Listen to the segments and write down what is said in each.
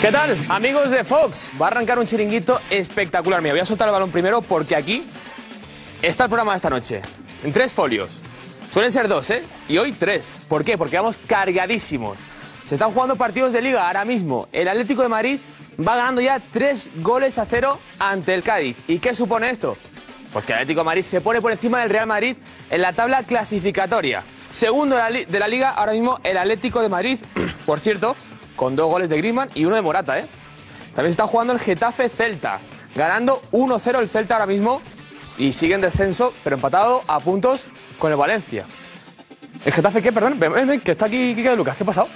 ¿Qué tal, amigos de Fox? Va a arrancar un chiringuito espectacular. Me voy a soltar el balón primero porque aquí está el programa de esta noche. En tres folios. Suelen ser dos, ¿eh? Y hoy tres. ¿Por qué? Porque vamos cargadísimos. Se están jugando partidos de liga ahora mismo. El Atlético de Madrid va ganando ya tres goles a cero ante el Cádiz. ¿Y qué supone esto? Pues que el Atlético de Madrid se pone por encima del Real Madrid en la tabla clasificatoria. Segundo de la liga, ahora mismo el Atlético de Madrid, por cierto, con dos goles de Griezmann y uno de Morata, ¿eh? También está jugando el Getafe Celta, ganando 1-0 el Celta ahora mismo y sigue en descenso, pero empatado a puntos con el Valencia. ¿El Getafe qué? Perdón, ven, ven, que está aquí Kike de Lucas, ¿qué ha pasado?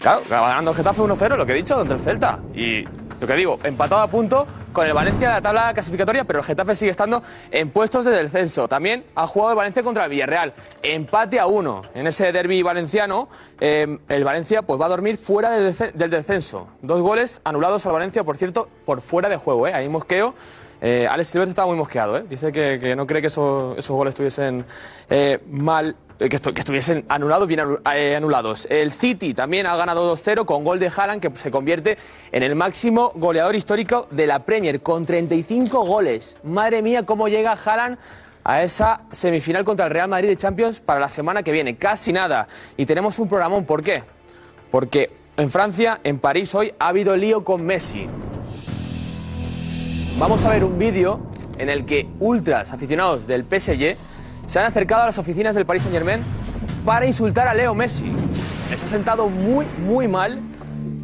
Claro, ganando el Getafe 1-0, lo que he dicho, ante el Celta. Y lo que digo, empatado a punto con el Valencia de la tabla clasificatoria, pero el Getafe sigue estando en puestos de descenso. También ha jugado el Valencia contra el Villarreal. Empate a uno. En ese derby valenciano, eh, el Valencia pues, va a dormir fuera del, del descenso. Dos goles anulados al Valencia, por cierto, por fuera de juego. ¿eh? Ahí mosqueo. Eh, Alex Silvestre estaba muy mosqueado. ¿eh? Dice que, no cree que esos, goles estuviesen eh, mal eh, que, estu- que estuviesen anulados, bien eh, anulados. El City también ha ganado 2-0 con gol de Haaland, que se convierte en el máximo goleador histórico de la Premier, con 35 goles. Madre mía, cómo llega Haaland a esa semifinal contra el Real Madrid de Champions para la semana que viene. Casi nada. Y tenemos un programón. ¿Por qué? Porque en Francia, en París hoy, ha habido lío con Messi. Vamos a ver un vídeo en el que ultras aficionados del PSG se han acercado a las oficinas del Paris Saint Germain para insultar a Leo Messi. Les ha sentado muy, muy mal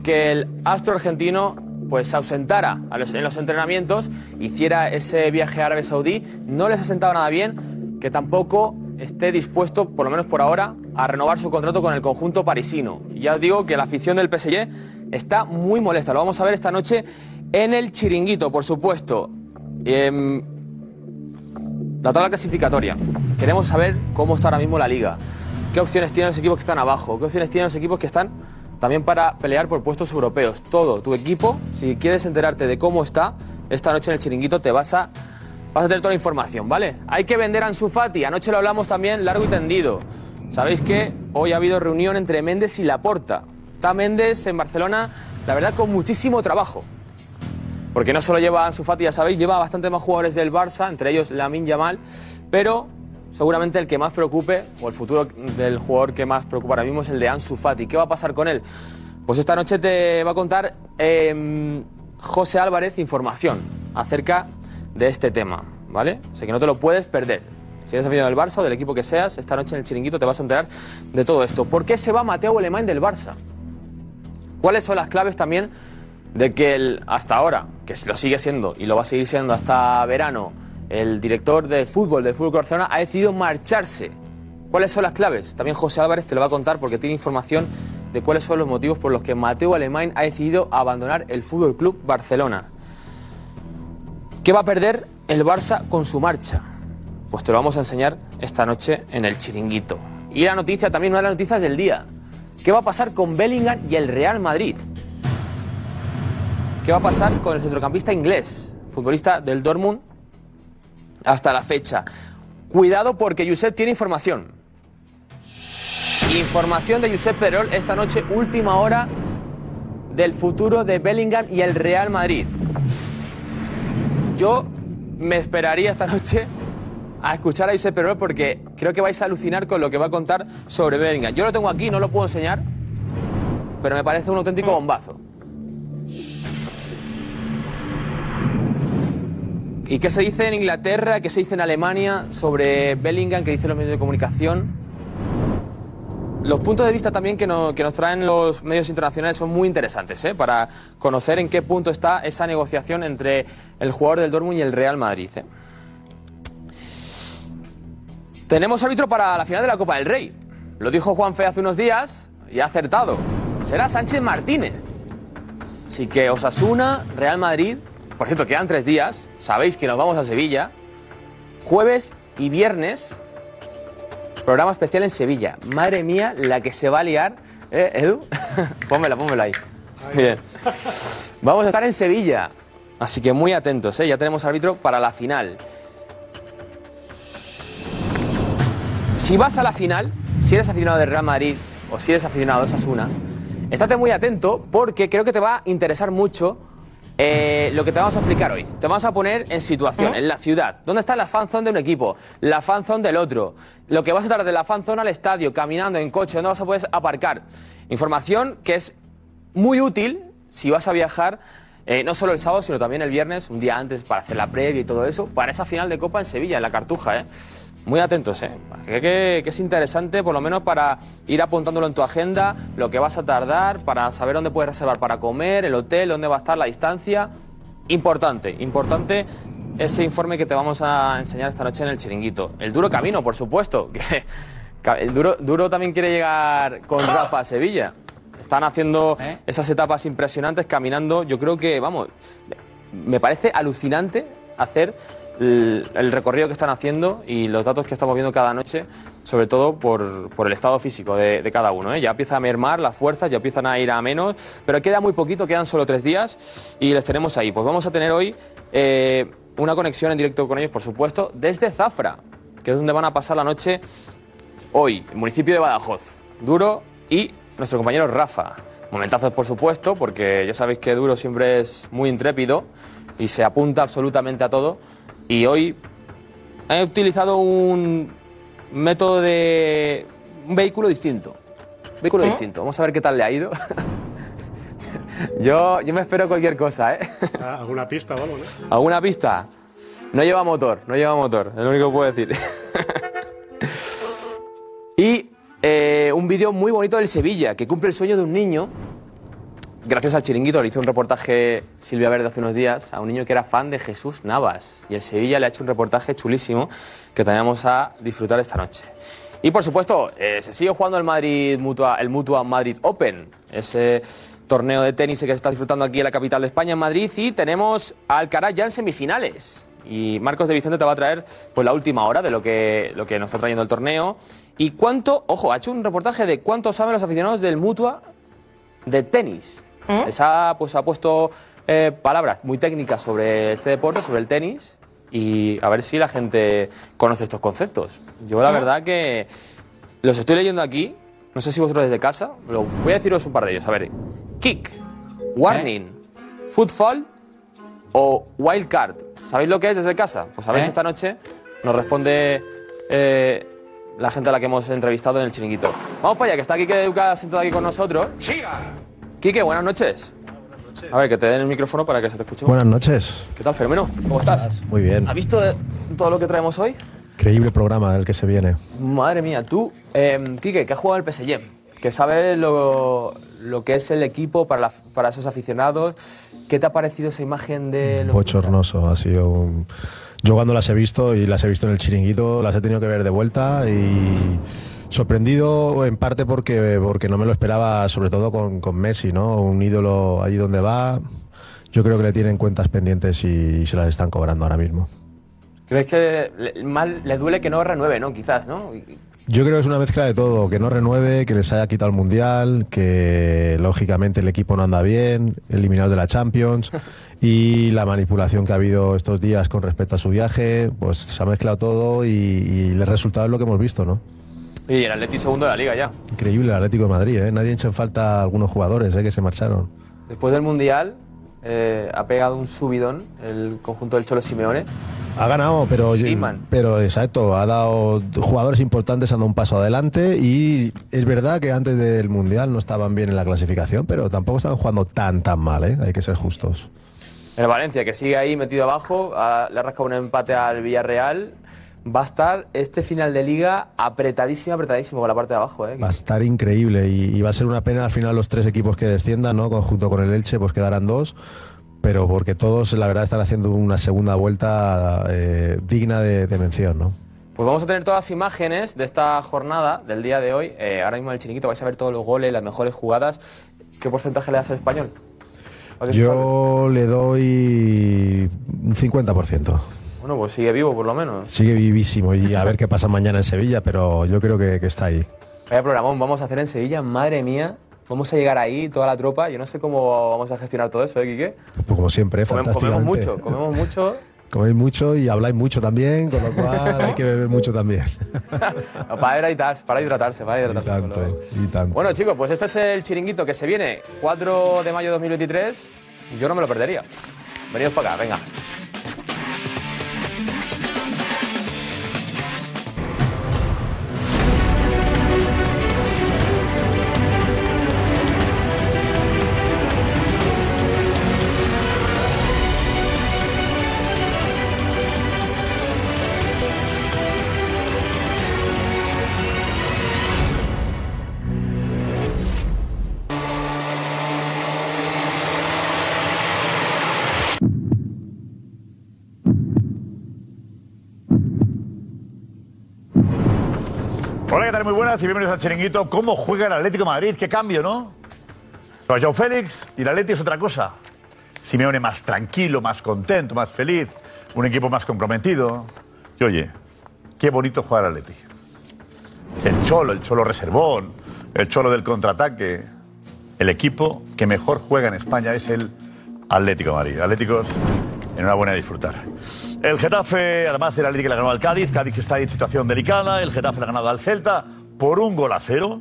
que el astro argentino pues se ausentara en los entrenamientos, hiciera ese viaje a Arabia Saudí. No les ha sentado nada bien que tampoco esté dispuesto, por lo menos por ahora, a renovar su contrato con el conjunto parisino. Ya os digo que la afición del PSG está muy molesta. Lo vamos a ver esta noche en el chiringuito, por supuesto. Em, la tabla clasificatoria. Queremos saber cómo está ahora mismo la liga. ¿Qué opciones tienen los equipos que están abajo? ¿Qué opciones tienen los equipos que están también para pelear por puestos europeos? Todo, tu equipo, si quieres enterarte de cómo está, esta noche en el chiringuito te vas a, vas a tener toda la información, ¿vale? Hay que vender a Ansu Fati. Anoche lo hablamos también largo y tendido. Sabéis que hoy ha habido reunión entre Méndez y Laporta. Está Méndez en Barcelona, la verdad, con muchísimo trabajo. Porque no solo lleva a Ansu Fati, ya sabéis, lleva bastante más jugadores del Barça, entre ellos Lamin Yamal, pero seguramente el que más preocupe, o el futuro del jugador que más preocupa ahora mismo es el de Ansu Fati. ¿Qué va a pasar con él? Pues esta noche te va a contar eh, José Álvarez información acerca de este tema, ¿vale? Así que no te lo puedes perder. Si eres aficionado del Barça o del equipo que seas, esta noche en el chiringuito te vas a enterar de todo esto. ¿Por qué se va Mateo Alemán del Barça? ¿Cuáles son las claves también de que el, hasta ahora, que lo sigue siendo y lo va a seguir siendo hasta verano, el director de fútbol del Fútbol Barcelona ha decidido marcharse? ¿Cuáles son las claves? También José Álvarez te lo va a contar porque tiene información de cuáles son los motivos por los que Mateo Alemán ha decidido abandonar el Fútbol Club Barcelona. ¿Qué va a perder el Barça con su marcha? Pues te lo vamos a enseñar esta noche en el chiringuito. Y la noticia, también una de las noticias del día. ¿Qué va a pasar con Bellingham y el Real Madrid? ¿Qué va a pasar con el centrocampista inglés, futbolista del Dortmund, hasta la fecha? Cuidado porque Josep tiene información. Información de Josep Perol esta noche, última hora del futuro de Bellingham y el Real Madrid. Yo me esperaría esta noche a escuchar a Josep Perol porque creo que vais a alucinar con lo que va a contar sobre Bellingham. Yo lo tengo aquí, no lo puedo enseñar, pero me parece un auténtico bombazo. ¿Y qué se dice en Inglaterra, qué se dice en Alemania sobre Bellingham, qué dicen los medios de comunicación? Los puntos de vista también que, no- que nos traen los medios internacionales son muy interesantes, ¿eh? para conocer en qué punto está esa negociación entre el jugador del Dortmund y el Real Madrid. ¿eh? Tenemos árbitro para la final de la Copa del Rey. Lo dijo Juan Fe hace unos días y ha acertado. será Sánchez Martínez. Así que Osasuna, Real Madrid, por cierto, quedan tres días, sabéis que nos vamos a Sevilla, jueves y viernes, programa especial en Sevilla. Madre mía, la que se va a liar. ¿Eh, Edu? pónmela, pónmela ahí. Bien. Vamos a estar en Sevilla, así que muy atentos, ¿eh? ya tenemos árbitro para la final. Si vas a la final, si eres aficionado de Real Madrid o si eres aficionado de Osasuna, estate muy atento porque creo que te va a interesar mucho eh, lo que te vamos a explicar hoy. Te vamos a poner en situación, en la ciudad. ¿Dónde está la fanzone de un equipo? La fanzone del otro. Lo que vas a estar de la fanzone al estadio, caminando en coche, dónde vas a poder aparcar. Información que es muy útil si vas a viajar eh, no solo el sábado, sino también el viernes, un día antes para hacer la previa y todo eso, para esa final de Copa en Sevilla, en la Cartuja. ¿eh? Muy atentos, ¿eh? Que, es interesante, por lo menos para ir apuntándolo en tu agenda, lo que vas a tardar, para saber dónde puedes reservar para comer, el hotel, dónde va a estar la distancia. Importante, importante ese informe que te vamos a enseñar esta noche en el chiringuito. El duro camino, por supuesto. Que el duro, duro también quiere llegar con Rafa a Sevilla. Están haciendo esas etapas impresionantes, caminando. Yo creo que, vamos, me parece alucinante hacer el, recorrido que están haciendo y los datos que estamos viendo cada noche, sobre todo por, por el estado físico de, de cada uno. ¿eh? Ya empieza a mermar las fuerzas, ya empiezan a ir a menos, pero queda muy poquito, quedan solo tres días y les tenemos ahí. Pues vamos a tener hoy eh, una conexión en directo con ellos, por supuesto, desde Zafra, que es donde van a pasar la noche hoy, el municipio de Badajoz. Duro y nuestro compañero Rafa. Momentazos, por supuesto, porque ya sabéis que Duro siempre es muy intrépido y se apunta absolutamente a todo. Y hoy he utilizado un método de. un vehículo distinto. Vehículo distinto. Vamos a ver qué tal le ha ido. yo, yo me espero cualquier cosa, ¿eh? Ah, ¿Alguna pista o algo, no? ¿Alguna pista? No lleva motor, no lleva motor, es lo único que puedo decir. y eh, un vídeo muy bonito del Sevilla, que cumple el sueño de un niño. Gracias al chiringuito le hizo un reportaje Silvia Verde hace unos días a un niño que era fan de Jesús Navas. Y el Sevilla le ha hecho un reportaje chulísimo que también vamos a disfrutar esta noche. Y por supuesto, eh, se sigue jugando el Madrid Mutua, el Mutua Madrid Open, ese torneo de tenis que se está disfrutando aquí en la capital de España, en Madrid, y tenemos a Alcaraz ya en semifinales. Y Marcos de Vicente te va a traer pues, la última hora de lo que, lo que nos está trayendo el torneo. Y cuánto, ojo, ha hecho un reportaje de cuánto saben los aficionados del Mutua de tenis. Les ha, pues, ha puesto eh, palabras muy técnicas sobre este deporte, sobre el tenis, y a ver si la gente conoce estos conceptos. Yo la verdad que los estoy leyendo aquí, no sé si vosotros desde casa, pero voy a deciros un par de ellos. A ver, kick, warning, footfall o wild card. ¿Sabéis lo que es desde casa? Pues a ver ¿Eh? si esta noche nos responde eh, la gente a la que hemos entrevistado en el chiringuito. Vamos para allá, que está Quique Educa sentado aquí con nosotros. Quique, buenas noches. A ver, que te den el micrófono para que se te escuche. Buenas noches. ¿Qué tal, Fermeno? ¿Cómo estás? Muy bien. ¿Has visto todo lo que traemos hoy? Increíble programa el que se viene. Madre mía, tú, eh, Quique, que has jugado el PSG, que sabes lo, lo que es el equipo para, la- para esos aficionados, ¿qué te ha parecido esa imagen de los... Bochornoso. Ha sido un... Yo cuando las he visto y las he visto en el chiringuito, las he tenido que ver de vuelta y sorprendido en parte porque, porque no me lo esperaba, sobre todo con, con Messi, ¿no? Un ídolo allí donde va. Yo creo que le tienen cuentas pendientes y se las están cobrando ahora mismo. ¿Crees que le, mal, le duele que no renueve, no? Quizás, ¿no? Yo creo que es una mezcla de todo, que no renueve, que les haya quitado el Mundial, que lógicamente el equipo no anda bien, eliminado de la Champions y la manipulación que ha habido estos días con respecto a su viaje, pues se ha mezclado todo y, y el resultado es lo que hemos visto, ¿no? Y el Atleti segundo de la Liga ya. Increíble el Atlético de Madrid, ¿eh? Nadie echa en falta a algunos jugadores ¿eh? que se marcharon. Después del Mundial eh, ha pegado un subidón el conjunto del Cholo Simeone. Ha ganado, pero, pero exacto, ha dado jugadores importantes, han dado un paso adelante y es verdad que antes del Mundial no estaban bien en la clasificación, pero tampoco estaban jugando tan tan mal, ¿eh? hay que ser justos. El Valencia, que sigue ahí metido abajo, ha- le ha rascado un empate al Villarreal. Va a estar este final de liga apretadísimo, apretadísimo con la parte de abajo. ¿eh? Va a estar increíble y, y va a ser una pena al final los tres equipos que desciendan, ¿no? Conjunto con el Elche, pues quedarán dos, pero porque todos la verdad están haciendo una segunda vuelta eh, digna de, de mención, ¿no? Pues vamos a tener todas las imágenes de esta jornada, del día de hoy. Eh, ahora mismo en el chiringuito vais a ver todos los goles, las mejores jugadas. ¿qué porcentaje le das al español? Yo le doy un 50%. Bueno, pues sigue vivo por lo menos. Sigue vivísimo y a ver qué pasa mañana en Sevilla, pero yo creo que, que está ahí. Vaya programón vamos a hacer en Sevilla, madre mía. Vamos a llegar ahí, toda la tropa. Yo no sé cómo vamos a gestionar todo eso, ¿eh, Quique? Pues como siempre, Comem- fantásticamente. comemos mucho, comemos mucho. Coméis mucho y habláis mucho también, con lo cual hay que beber mucho también. para hidratarse, para hidratarse, para Y hidratarse. tanto, y tanto. Bueno, chicos, pues este es el chiringuito que se viene 4 de mayo de 2023 y yo no me lo perdería. Venidos para acá, venga. Muy buenas y bienvenidos al Chiringuito. ¿Cómo juega el Atlético de Madrid? Qué cambio, ¿no? Con Joao Félix y el Atlético es otra cosa. Simeone más tranquilo, más contento, más feliz, un equipo más comprometido. Y oye, qué bonito jugar al Atlético. El cholo, el cholo reservón, el cholo del contraataque. El equipo que mejor juega en España es el Atlético de Madrid. Atléticos, enhorabuena a disfrutar. El Getafe, además del Atlético, le ha ganado al Cádiz. Cádiz que está en situación delicada. El Getafe le ha ganado al Celta por un gol a cero.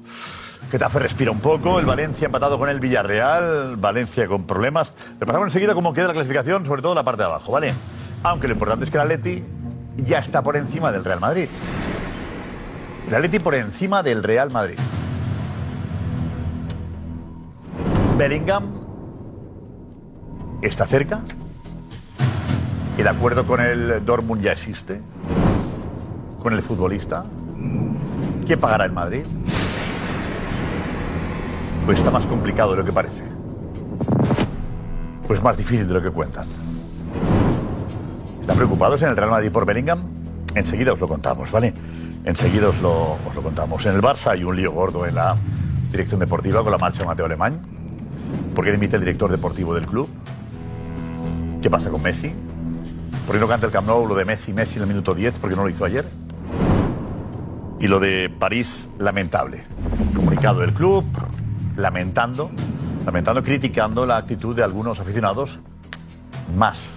Getafe respira un poco. El Valencia empatado con el Villarreal. Valencia con problemas. Repasamos enseguida cómo queda la clasificación, sobre todo la parte de abajo, ¿vale? Aunque lo importante es que el Atleti ya está por encima del Real Madrid. El Atleti por encima del Real Madrid. Bellingham está cerca. El acuerdo con el Dortmund ya existe. Con el futbolista. ¿Quién pagará el Madrid? Pues está más complicado de lo que parece. Pues más difícil de lo que cuentan. ¿Están preocupados en el Real Madrid por Bellingham? Enseguida os lo contamos, ¿vale? Enseguida os lo, os lo contamos. En el Barça hay un lío gordo en la dirección deportiva con la marcha de Mateo Alemán. ¿Por qué dimite el director deportivo del club? ¿Qué pasa con Messi? ¿Por qué no canta el Camp Nou lo de Messi, Messi en el minuto 10? ¿Por qué no lo hizo ayer? Y lo de París, lamentable. Comunicado del club, lamentando, lamentando, criticando la actitud de algunos aficionados, más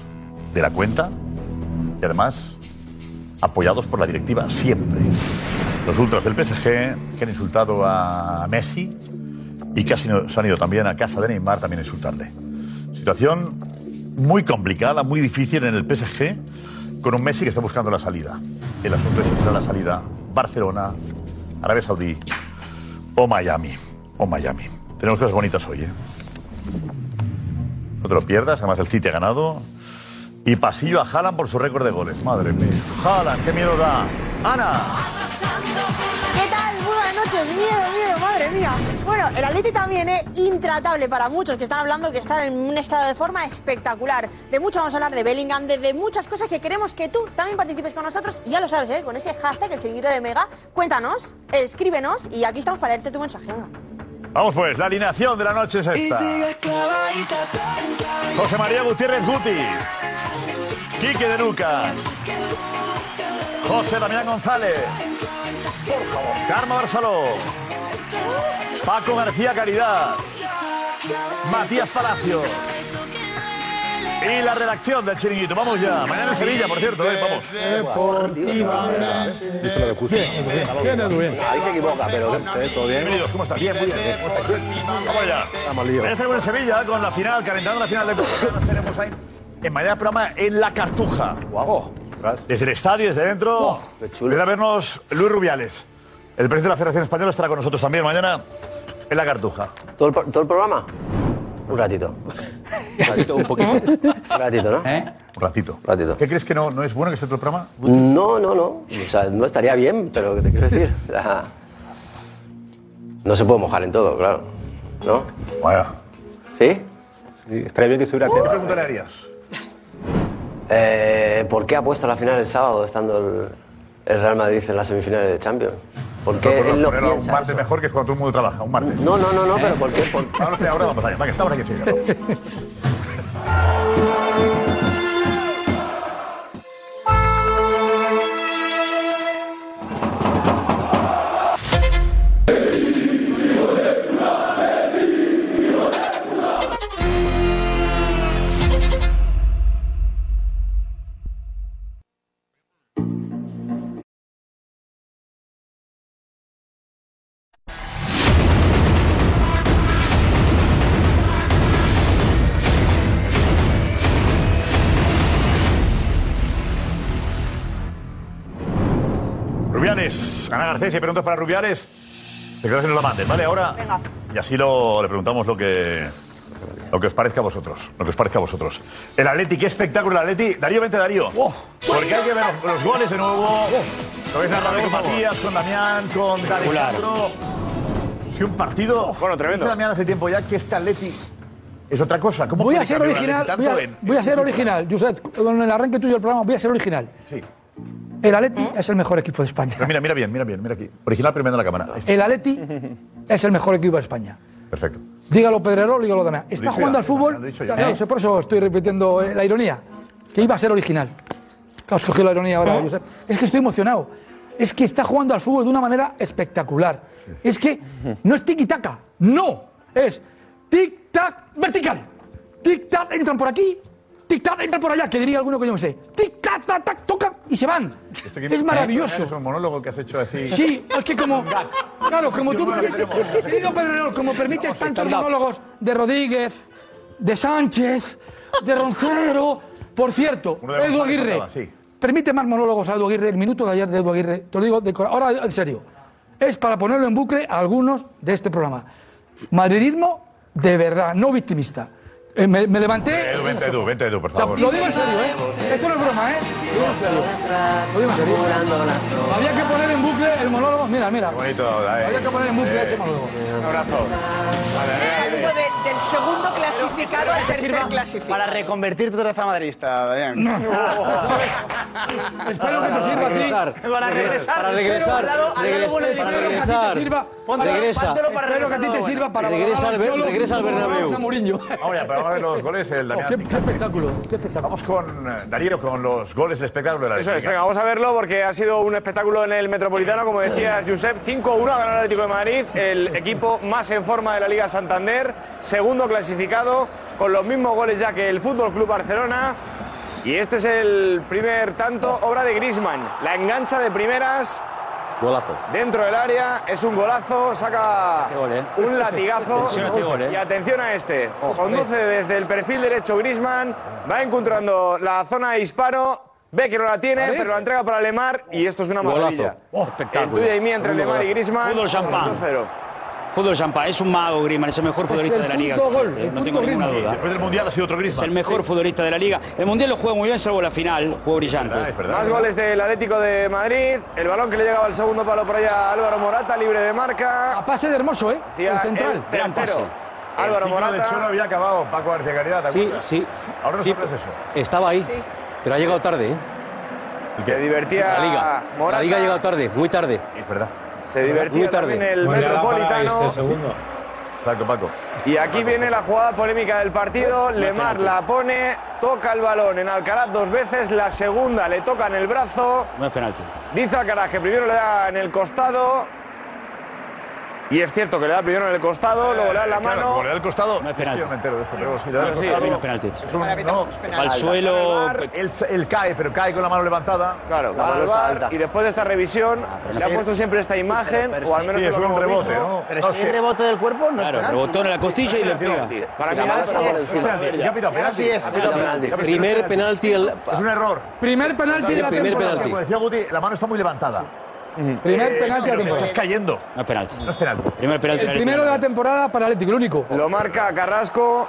de la cuenta, y además apoyados por la directiva siempre. Los ultras del PSG que han insultado a Messi y casi se han ido también a casa de Neymar también a insultarle. Situación muy complicada, muy difícil en el PSG, con un Messi que está buscando la salida. El asunto es será la salida Barcelona, Arabia Saudí o Miami. O Miami. Tenemos cosas bonitas hoy, ¿eh? No te lo pierdas, además el City ha ganado. Y pasillo a Haaland por su récord de goles. Madre mía. Haaland, qué miedo da. Ana. Noches. Miedo, miedo, madre mía. Bueno, el Atleti también es intratable para muchos que están hablando que están en un estado de forma espectacular. De mucho vamos a hablar de Bellingham, de, de muchas cosas que queremos que tú también participes con nosotros. Y ya lo sabes, ¿eh? Con ese hashtag, el chiringuito de Mega. Cuéntanos, escríbenos y aquí estamos para leerte tu mensaje. venga. Vamos pues, la alineación de la noche es esta. José María Gutiérrez Guti. Quique de Lucas. José Damián González. Carmo Barceló. Paco García Caridad. Matías Palacio. Y la redacción del Chiringuito. Vamos ya. Mañana en Sevilla, por cierto. ¿eh? Vamos. ¿Viste lo que puse? Ahí se equivoca, pero se ve todo bien. Bienvenidos, ¿cómo estás? Bien, muy bien. ¿Cómo estás? Vamos allá. Estamos lío. Mañana estaremos en Sevilla con la final, calentando la final de Copa. Tenemos ahí en mañana programa en La Cartuja. Guau. Desde el estadio, desde dentro. qué chulo. Viene a vernos Luis Rubiales. El presidente de la Federación Española estará con nosotros también mañana en La Cartuja. ¿Todo el, pro- todo el programa? Un ratito. Un ratito, un poquito. Un ratito, ¿no? Un ratito. Un ratito. ¿Qué crees que no, no es bueno que esté todo el programa? No, no, no. O sea, no estaría bien, pero ¿qué te quiero decir? O sea, no se puede mojar en todo, claro. ¿No? Bueno, ¿Sí? Estaría bien que estuviera ¿qué atento. pregunta le harías? Eh, ¿Por qué ha puesto la final el sábado estando el, el Real Madrid en las semifinales de Champions? Porque Por- él no ponerlo un piensa martes eso. mejor que cuando todo el mundo trabaja, un martes. No, no, no, no, pero ¿por qué? Por- Ahora, ahora vamos allá. Que sigue. Rubiales, Ana Garcés, si hay preguntas para Rubiales, te creo que nos la manden, ¿vale? Ahora, Venga. y así lo, le preguntamos lo que, lo que os parezca a vosotros. Lo que os parezca a vosotros. El Atleti, qué espectáculo el Atleti. Darío, vente, Darío. Porque hay que ver los, los goles de nuevo. Lo habéis narrado con Matías, con Damián, con Alejandro. Sí, un partido. Bueno, tremendo. Damián hace tiempo ya que este Atleti es otra cosa. ¿Cómo Voy a ser cambiar el original, Atleti voy a, tanto en- voy a en- ser original. Josep, con el arranque tuyo del programa voy a ser original. Sí. El Atleti es el mejor equipo de España. Pero mira, mira bien, mira bien, mira aquí. Original primero en la cámara. El Atleti es el mejor equipo de España. Perfecto. Dígalo Pedrerol, dígalo Damián. Está jugando ya, al fútbol. lo he dicho ya. Sé, por eso estoy repitiendo eh, la ironía. Que iba a ser original. Claro, escogió la ironía ahora, Josep. Es que estoy emocionado. Es que está jugando al fútbol de una manera espectacular. Es que no es tiki-taka. No. Es tic-tac vertical. Tic-tac entran por aquí. Tic-tac entran por allá. Que diría alguno que yo no sé. Tic-tac, tac, tac, tocan y se van. Esto que- Es maravilloso. Es un monólogo que has hecho así. Sí, es que como. Claro, como tú. Querido Pedrerol, como permites tantos monólogos de Rodríguez, de Sánchez, de Roncero. Por cierto, Edu Aguirre. sí. Permite más monólogos a Edu Aguirre. El minuto de ayer de Edu Aguirre, te lo digo de Ahora, en serio. Es para ponerlo en bucle a algunos de este programa. Madridismo de verdad, no victimista. Eh, me, me levanté. Edu, vente, Edu, vente, Edu, por O sea, favor. lo digo en serio, ¿eh? Esto no es broma, ¿eh? Lo digo en serio. Lo digo en serio. Había que poner en bucle el monólogo. Mira, mira. Bonito, eh. Había que poner en bucle ese monólogo. Un abrazo. Saludo de- del segundo clasificado al tercer clasificado. Para reconvertirte otra vez a madridista, Damián. Espero que te sirva a ti. Para regresar. Para regresar, para regresar. Regresa. Espero que a ti te regresar sirva para Regresa al regresa al Bernabéu. Mourinho. Vamos ya, pero vamos a ver los goles. El Oh, Damián. qué, qué espectáculo, qué espectáculo. Vamos con eh, Darío, con los goles del espectáculo de la Eso es, venga, vamos a verlo porque ha sido un espectáculo en el Metropolitano, como decías, Josep. 5-1 ha ganado el Atlético de Madrid, el equipo más en forma de la Liga Santander, segundo clasificado, con los mismos goles ya que el Fútbol Club Barcelona. Y este es el primer tanto, obra de Grisman. La engancha de primeras Golazo. dentro del área, es un golazo, saca gol, ¿eh? un latigazo. Atención este gol, ¿eh? Y atención a este. Conduce desde el perfil derecho Grisman, va encontrando la zona de disparo. Ve que no la tiene, pero la entrega para Lemar y esto es una Golazo. maravilla. Oh, El espectáculo. tuyo y mí entre Lemar y Grisman. Fútbol champán. 2-0. Fútbol champán, es un mago Griezmann, es el mejor futbolista el de la liga. gol, el no tengo ninguna Griezmann. duda. Después del Mundial ha sido otro Es Griezmann. el mejor futbolista de la liga. El mundial lo juega muy bien, salvo la final, jugó brillante. verdad, es verdad. Más goles del Atlético de Madrid. El balón que le llegaba al segundo palo por allá a Álvaro Morata, libre de marca. A pase de hermoso, ¿eh? Hacía El central. el Gran tercero. pase. Álvaro El Cholo Morata. había acabado, Paco García Caridad, ¿te Sí, acuerdas? sí. Ahora no Sí, sabes eso. Estaba ahí, pero ha llegado tarde, ¿eh? Se divertía La Liga. Morata. La Liga ha llegado tarde, muy tarde. Es verdad. Se divertía también el Metropolitano. Paco, Paco. Y aquí viene la jugada polémica del partido. Lemar la pone, toca el balón en Alcaraz dos veces, la segunda le toca en el brazo. No es penalti. Dice Alcaraz que primero le da en el costado. Y es cierto que le da primero en el costado, luego le da en la Eh, Claro, mano. como le da el costado. No es penalti. Yo me entero de esto, pero si le da el Bueno, sí, costado. no es penalti. Es un, no, Al suelo. él, él cae, pero cae con la mano levantada. Claro, La mano al está alta. y después de esta revisión pero le ha sí. puesto siempre esta imagen, o al menos Sí, es es que un rebote, visto. ¿no? Pero No, si es que- rebote del cuerpo, no Claro, rebotó en la costilla y le pega. Para mí es-. Penalti, ha pitado penalti. Penalti. Primer penalti. el- Es un error. Primer penalti de la temporada. penalti. Como decía Guti, la mano está muy levantada. Primer Eh, penalti de pero la te estás temporada. cayendo. No es penalti. No es penalti. Primer penalti. El primero de la temporada para Atlético, el único. Lo marca Carrasco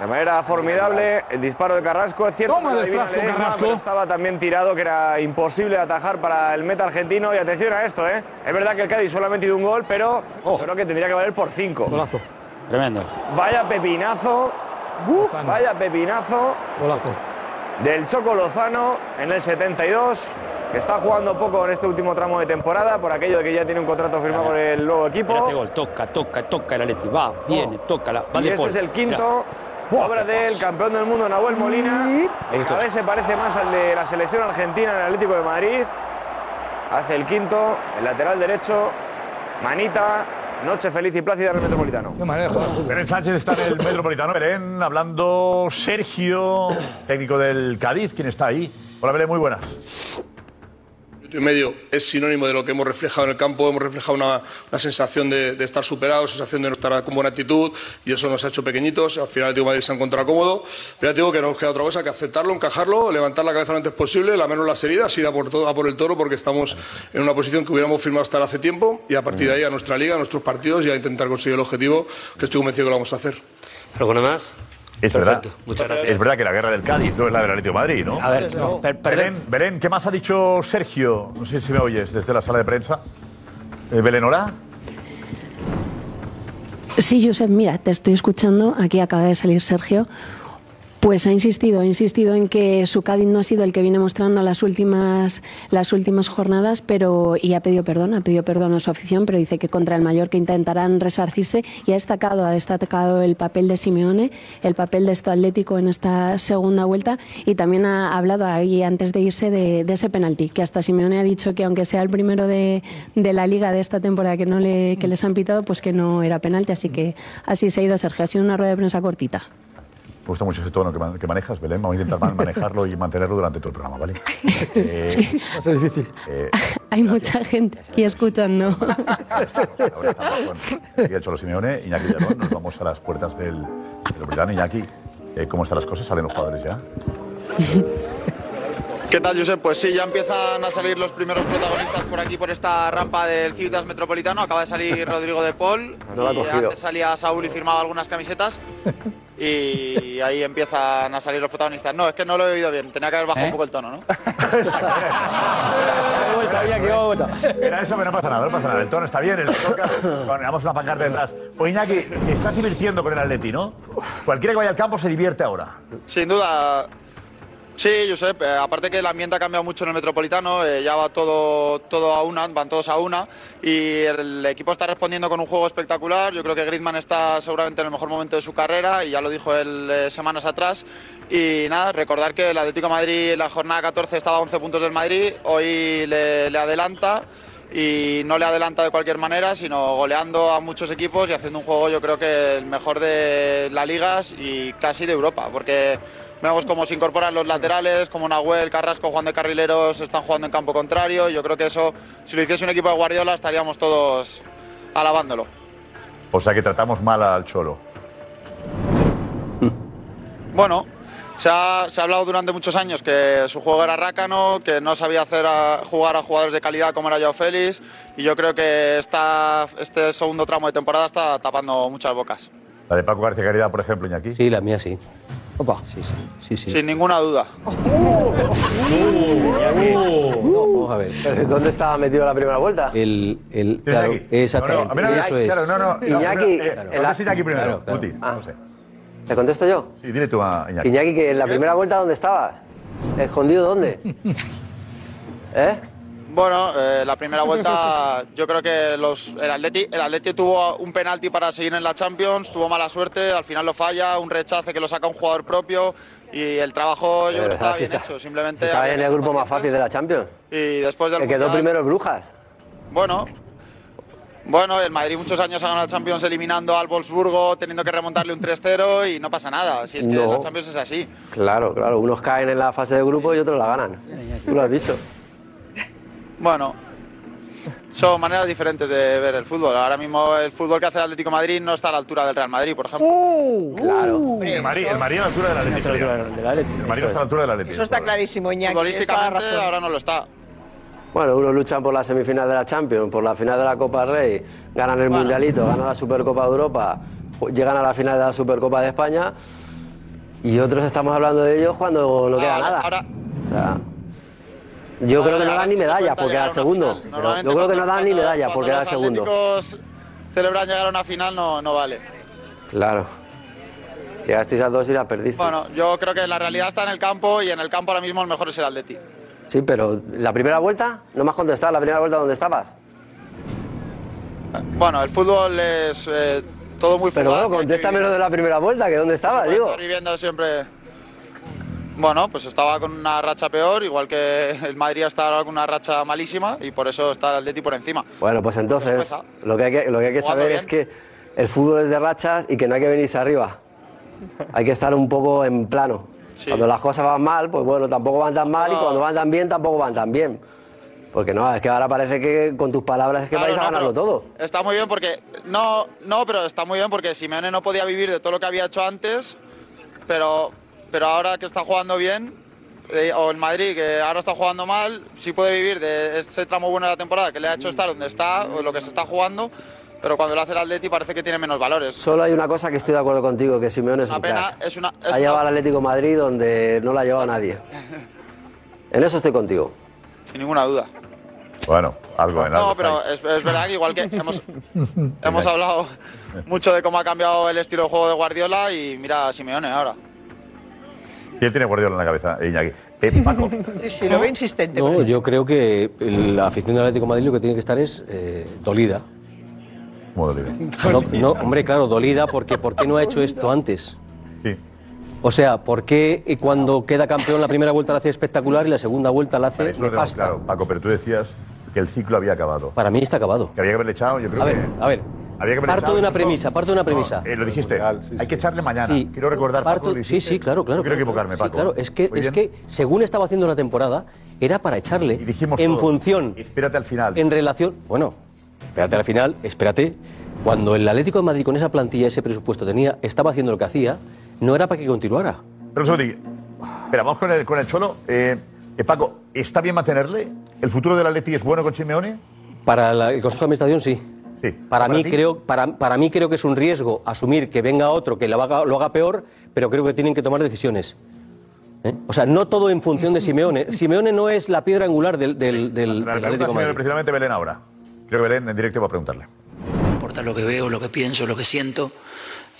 de manera formidable. El disparo de Carrasco es cierto. Toma adivina frasco, Ledesma, Carrasco. pero estaba también tirado, que era imposible de atajar para el meta argentino. Y atención a esto, ¿eh? Es verdad que el Cádiz solo ha metido un gol, pero Oh. creo que tendría que valer por cinco. Golazo. Tremendo. Vaya pepinazo. Vaya pepinazo Golazo. del Choco Lozano en el 72. Que está jugando poco en este último tramo de temporada por aquello de que ya tiene un contrato firmado con el nuevo equipo. Este gol, toca, toca, toca el Atleti. Va, viene, toca, la, va Y de este Paul. es el quinto. Mira. Obra del campeón del mundo Nahuel Molina. que cada vez se parece más al de la selección argentina en el Atlético de Madrid. Hace el quinto, el lateral derecho. Manita, noche feliz y plácida en el Metropolitano. Belén Sánchez está en el Metropolitano. Belén, hablando Sergio, técnico del Cádiz. ¿Quién está ahí? Hola, Belén, muy buenas. Medio es sinónimo de lo que hemos reflejado en el campo. Hemos reflejado una, sensación de, de estar superados, sensación de no estar con buena actitud y eso nos ha hecho pequeñitos. Al final el Atlético de Madrid se ha encontrado cómodo. Pero ya digo que no nos queda otra cosa que aceptarlo, encajarlo, levantar la cabeza lo antes posible, lamernos las heridas, ir a por, todo, a por el toro porque estamos en una posición que hubiéramos firmado hasta hace tiempo y a partir de ahí a nuestra liga, a nuestros partidos y a intentar conseguir el objetivo que estoy convencido que lo vamos a hacer. ¿Alguna más? Es verdad. Muchas gracias. Es verdad que la guerra del Cádiz no es la del Atlético de Madrid, ¿no? A ver, no, per- Belén, Belén, ¿qué más ha dicho Sergio? No sé si me oyes desde la sala de prensa. Eh, Belén, hola. Sí, Josep, mira, te estoy escuchando. Aquí acaba de salir Sergio. Pues ha insistido, ha insistido en que su Cádiz no ha sido el que viene mostrando las últimas, las últimas jornadas, pero y ha pedido perdón, ha pedido perdón a su afición, pero dice que contra el Mallorca intentarán resarcirse y ha destacado, ha destacado el papel de Simeone, el papel de esto Atlético en esta segunda vuelta y también ha hablado ahí antes de irse de, de ese penalti, que hasta Simeone ha dicho que aunque sea el primero de, de la liga de esta temporada que no le, que les han pitado, pues que no era penalti, así que así se ha ido Sergio, ha sido una rueda de prensa cortita. Me gusta mucho ese tono que, man- que manejas, Belén. Vamos a intentar man- manejarlo y mantenerlo durante todo el programa, ¿vale? Eh, Va a ser difícil. eh, Hay mucha gente aquí escuchando. Miguel Cholo Simeone, Iñaki Villalón, nos vamos a las puertas del Metropolitano. Iñaki, eh, ¿cómo están las cosas? ¿Salen los jugadores ya? ¿Qué tal, Josep? Pues sí, ya empiezan a salir los primeros protagonistas por aquí, por esta rampa del Ciutas Metropolitano. Acaba de salir Rodrigo de Paul. No y antes salía Saúl y firmaba algunas camisetas. Y ahí empiezan a salir los protagonistas. No, es que no lo he oído bien. Tenía que haber bajado un poco el tono, ¿no? Era eso, pero no pasa nada, no pasa nada. El tono está bien, el. Ponemos una pancarta detrás. O Iñaki, te estás divirtiendo con el Atleti, ¿no? Cualquiera que vaya al campo se divierte ahora. Sin duda. Sí, Josep, eh, aparte que el ambiente ha cambiado mucho en el Metropolitano, eh, ya va todo, todo a una, van todos a una y el equipo está respondiendo con un juego espectacular. Yo creo que Griezmann está seguramente en el mejor momento de su carrera y ya lo dijo él eh, semanas atrás. Y nada, recordar que el Atlético de Madrid en la jornada 14 estaba a 11 puntos del Madrid, hoy le, le adelanta y no le adelanta de cualquier manera, sino goleando a muchos equipos y haciendo un juego yo creo que el mejor de las ligas y casi de Europa, porque vemos cómo se incorporan los laterales, como Nahuel, Carrasco, Juan de Carrileros están jugando en campo contrario. y Yo creo que eso, si lo hiciese un equipo de Guardiola, estaríamos todos alabándolo. O sea que tratamos mal al Cholo. Bueno, se ha, se ha hablado durante muchos años que su juego era rácano, que no sabía hacer a- jugar a jugadores de calidad como era Joao Félix, y yo creo que esta, este segundo tramo de temporada está tapando muchas bocas. La de Paco García Caridad, por ejemplo, Iñaki. Sí, la mía sí. Opa. Sí, sí, sí. sí. Sin ninguna duda. Vamos a ver. ¿Dónde estaba metido la primera vuelta? El, el, claro, exactamente. No, no, a ver, eso es. claro, no, no. Iñaki, eh, Iñaki primero. Claro, claro. Guti, no sé. ¿Te contesto yo? Sí, dile tú a Iñaki. Iñaki, que en la primera vuelta, ¿dónde estabas? ¿Escondido dónde? ¿Eh? Bueno, eh, la primera vuelta yo creo que los, el, Atleti, el Atleti tuvo un penalti para seguir en la Champions, tuvo mala suerte, al final lo falla, un rechace que lo saca un jugador propio y el trabajo yo creo que estaba si bien está- hecho, simplemente... si estaba en el grupo más fácil de la Champions. Y después del Que quedó Mundial- primero el Brujas. Bueno, bueno, el Madrid muchos años ha ganado la Champions eliminando al Wolfsburgo, teniendo que remontarle un 3-0 y no pasa nada, si es que No. la Champions es así. Claro, claro. Unos caen en la fase de grupo y otros la ganan. Tú lo has dicho. Bueno, son maneras diferentes de ver el fútbol. Ahora mismo el fútbol que hace el Atlético de Madrid no está a la altura del Real Madrid, por ejemplo. Claro. El Madrid, el Madrid a la altura del Atlético. El Madrid está a la altura del Atlético. Eso está clarísimo, Iñaki. Futbolísticamente razón. ahora no lo está. Bueno, unos luchan por la semifinal de la Champions, por la final de la Copa del Rey, ganan el Mundialito, ganan la Supercopa de Europa, llegan a la final de la Supercopa de España y otros estamos hablando de ellos cuando no queda Ahora- nada. ahora- O sea, yo creo que no dan ni cuenta por quedar segundo. Pero yo creo que no dan ni medallas por quedar los segundo. atléticos celebran llegar a una final no, no vale. Claro. Llegasteis a dos y la perdiste. Bueno, yo creo que la realidad está en el campo y en el campo ahora mismo el mejor es el Atleti. Sí, pero la primera vuelta, no me has contestado la primera vuelta dónde estabas. Bueno, el fútbol es eh, todo muy Pero fugaz, bueno, contéstame lo de la primera vuelta, que dónde estabas, digo. estar viviendo siempre. Bueno, pues estaba con una racha peor, igual que el Madrid está ahora con una racha malísima y por eso está el Atleti por encima. Bueno, pues entonces, lo que hay que, lo que, hay que saber bien. es que el fútbol es de rachas y que no hay que venirse arriba. Hay que estar un poco en plano. Cuando las cosas van mal, pues bueno, tampoco van tan mal y cuando van tan bien, tampoco van tan bien. Porque no, es que ahora parece que con tus palabras es que Claro, vais a no, ganarlo todo. Está muy bien porque. No, no, pero está muy bien porque Simeone no podía vivir de todo lo que había hecho antes, pero, pero ahora que está jugando bien, eh, o el Madrid que ahora está jugando mal, sí puede vivir de ese tramo bueno de la temporada que le ha hecho estar donde está, o lo que se está jugando, pero cuando lo hace el Atleti parece que tiene menos valores. Solo hay una cosa que estoy de acuerdo contigo, que Simeone es Una un pena, crack. es una. es Ha llevado al una- Atlético de Madrid donde no la ha llevado nadie. En eso estoy contigo. sin ninguna duda. Bueno, algo en algo No, pero es, es verdad que igual que hemos, hemos hablado mucho de cómo ha cambiado el estilo de juego de Guardiola y mira a Simeone ahora. ¿Quién tiene Guardiola en la cabeza? Iñaki. Eh, Paco. Sí, sí, lo veo insistente. No, él. yo creo que la afición del Atlético de Madrid lo que tiene que estar es eh, dolida. ¿Cómo dolida? No, no, hombre, claro, dolida porque ¿por qué no ha hecho esto antes? Sí. O sea, ¿por qué eh, cuando queda campeón la primera vuelta la hace espectacular y la segunda vuelta la hace tenemos nefasta? claro, Paco, pero tú decías que el ciclo había acabado. Para mí está acabado. Que había que haberle echado, yo creo A ver, a ver. Había que Parto de una premisa, parto de una No, premisa. eh, lo dijiste, hay que echarle mañana. Sí. Quiero recordar, Parto- Paco, lo sí, dijiste. sí, claro, claro. No quiero claro. equivocarme, Sí, Paco. claro, es que, es que según estaba haciendo la temporada, era para echarle dijimos en función, Espérate al final. en relación. Bueno, espérate al final, espérate. Cuando el Atlético de Madrid con esa plantilla, ese presupuesto tenía, estaba haciendo lo que hacía, no era para que continuara. Pero un. Espera, vamos con el, con el Cholo. Eh, eh, Paco, ¿está bien mantenerle? ¿El futuro del Atleti es bueno con Simeone? Para la- el Consejo de Administración sí. Para, ¿Para mí ti? creo, para, para mí creo que es un riesgo asumir que venga otro que lo haga, lo haga peor, pero creo que tienen que tomar decisiones. ¿Eh? O sea, no todo en función de Simeone. Simeone no es la piedra angular del, del, del, La del pregunta Atlético de Simeone, Madrid. precisamente Belén ahora. Creo que Belén en directo va a preguntarle. No importa lo que veo, lo que pienso, lo que siento.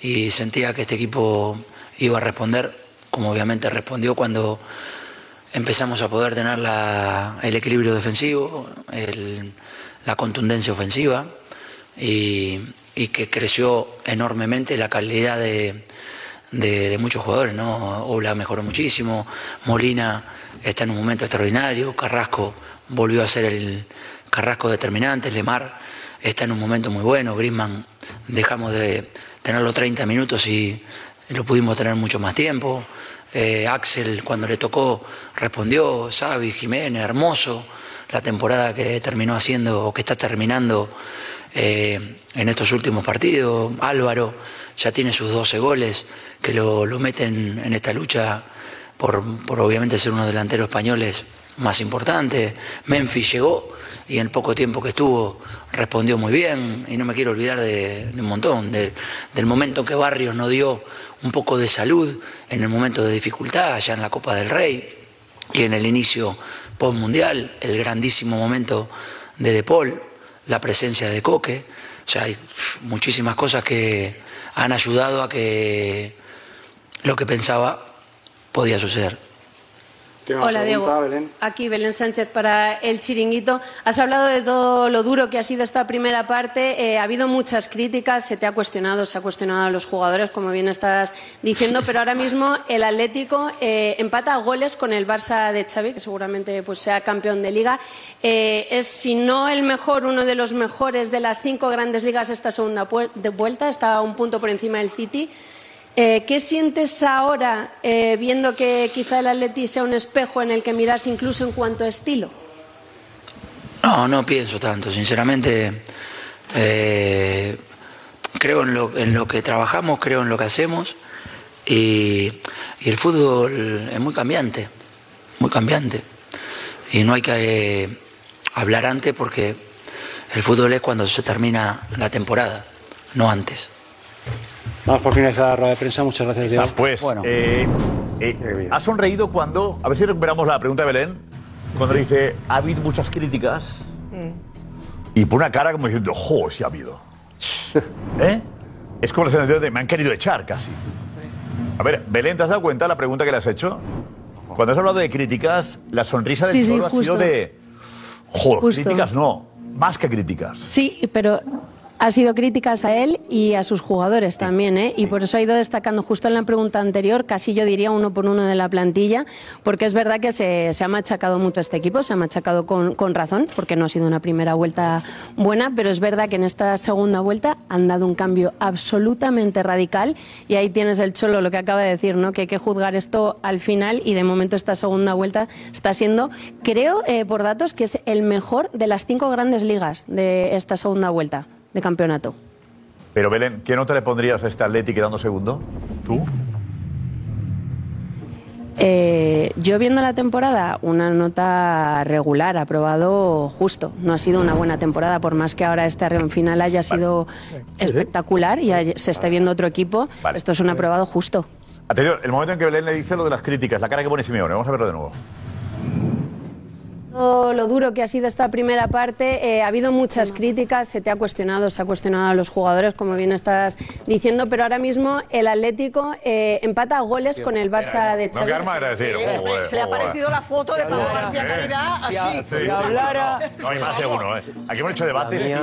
Y sentía que este equipo iba a responder, como obviamente respondió cuando empezamos a poder tener la- el equilibrio defensivo, el- la contundencia ofensiva y, que creció enormemente la calidad de, de- muchos jugadores. ¿no? Ola mejoró muchísimo, Molina está en un momento extraordinario, Carrasco volvió a ser el Carrasco determinante, Lemar está en un momento muy bueno, Griezmann dejamos de tenerlo 30 minutos y lo pudimos tener mucho más tiempo. Eh, Axel cuando le tocó respondió, Xavi, Jiménez, hermoso la temporada que terminó haciendo o que está terminando eh, en estos últimos partidos. Álvaro ya tiene sus 12 goles que lo, lo meten en esta lucha por, por obviamente ser uno de los delanteros españoles más importantes. Memphis llegó y en poco tiempo que estuvo respondió muy bien y no me quiero olvidar de, un montón, de- del momento que Barrios nos dio un poco de salud en el momento de dificultad, allá en la Copa del Rey y en el inicio post-mundial, el grandísimo momento de De Paul, la presencia de Coque, o sea, hay muchísimas cosas que han ayudado a que lo que pensaba podía suceder. Hola Diego. Aquí Belén Sánchez para el chiringuito. Has hablado de todo lo duro que ha sido esta primera parte. Eh, ha habido muchas críticas, se te ha cuestionado, se ha cuestionado a los jugadores, como bien estás diciendo, pero ahora mismo el Atlético eh, empata a goles con el Barça de Xavi, que seguramente pues, sea campeón de liga. Eh, es, si no el mejor, uno de los mejores de las cinco grandes ligas esta segunda de vuelta, está a un punto por encima del City. Eh, ¿Qué sientes ahora eh, viendo que quizá el Atleti sea un espejo en el que mirarse incluso en cuanto a estilo? No, no pienso tanto, sinceramente. eh, creo en lo, en lo que trabajamos, creo en lo que hacemos y, el fútbol es muy cambiante, muy cambiante. Y no hay que eh, hablar antes porque el fútbol es cuando se termina la temporada, no antes. Vamos por finalizar la rueda de prensa. Muchas gracias, Diego. Pues, eh, eh, ha sonreído cuando, a ver si recuperamos la pregunta de Belén, cuando le dice, ha habido muchas críticas y pone una cara como diciendo, jo, sí ha habido. ¿Eh? Es como la sensación de, me han querido echar casi. A ver, Belén, ¿te has dado cuenta de la pregunta que le has hecho? Cuando has hablado de críticas, la sonrisa del Sí, sí, ha sido de. Joder, Justo. críticas no, más que críticas. Sí, pero ha sido críticas a él y a sus jugadores también, ¿eh? Y por eso ha ido destacando justo en la pregunta anterior, casi yo diría uno por uno de la plantilla, porque es verdad que se, se ha machacado mucho este equipo, se ha machacado con, con razón, porque no ha sido una primera vuelta buena, pero es verdad que en esta segunda vuelta han dado un cambio absolutamente radical y ahí tienes el cholo, lo que acaba de decir, ¿no? Que hay que juzgar esto al final y de momento esta segunda vuelta está siendo, creo, eh, por datos, que es el mejor de las cinco grandes ligas de esta segunda vuelta de campeonato. Pero Belén, ¿qué nota le pondrías a este Atleti quedando segundo? ¿Tú? Eh, yo viendo la temporada, una nota regular, aprobado justo. No ha sido una buena temporada, por más que ahora este arreón final haya sido espectacular y se esté viendo otro equipo. Vale. Esto es un aprobado justo. Atención, el momento en que Belén le dice lo de las críticas, la cara que pone Simeone, vamos a verlo de nuevo. Todo Lo duro que ha sido esta primera parte, eh, ha habido muchas críticas, se te ha cuestionado, se ha cuestionado a los jugadores, como bien estás diciendo, pero ahora mismo el Atlético eh, empata a goles con el Barça de No, Xavi. que arma era decir, joder, Se le ha joder. parecido la foto de Pablo García Caridad Sí, así. sí, sí. No, hay más de uno, ¿eh? Aquí hemos hecho debates La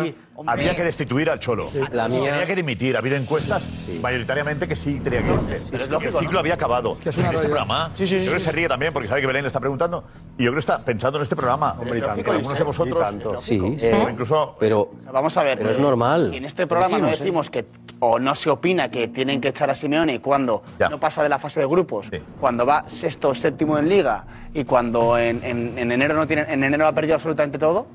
y había que destituir al Cholo. La mía- Había que dimitir. Ha habido encuestas mayoritariamente que sí tenía que irse. Es el lógico, ciclo ¿no? había acabado. que es una en este programa, Sí, sí, yo sí, creo que sí. se ríe también porque sabe que Belén le está preguntando. Y yo creo que está pensando en este programa. Hombre, y tanto, algunos de vosotros. tanto. Sí, sí. eh, incluso. Pero, Vamos a ver. pero es eh, normal. Si en este programa no Decimos, ¿eh? decimos que o no se opina que tienen que echar a Simeone cuando Ya. no pasa de la fase de grupos, Sí. cuando va sexto o séptimo en liga y cuando en, en- en enero no tiene, en enero ha perdido absolutamente todo.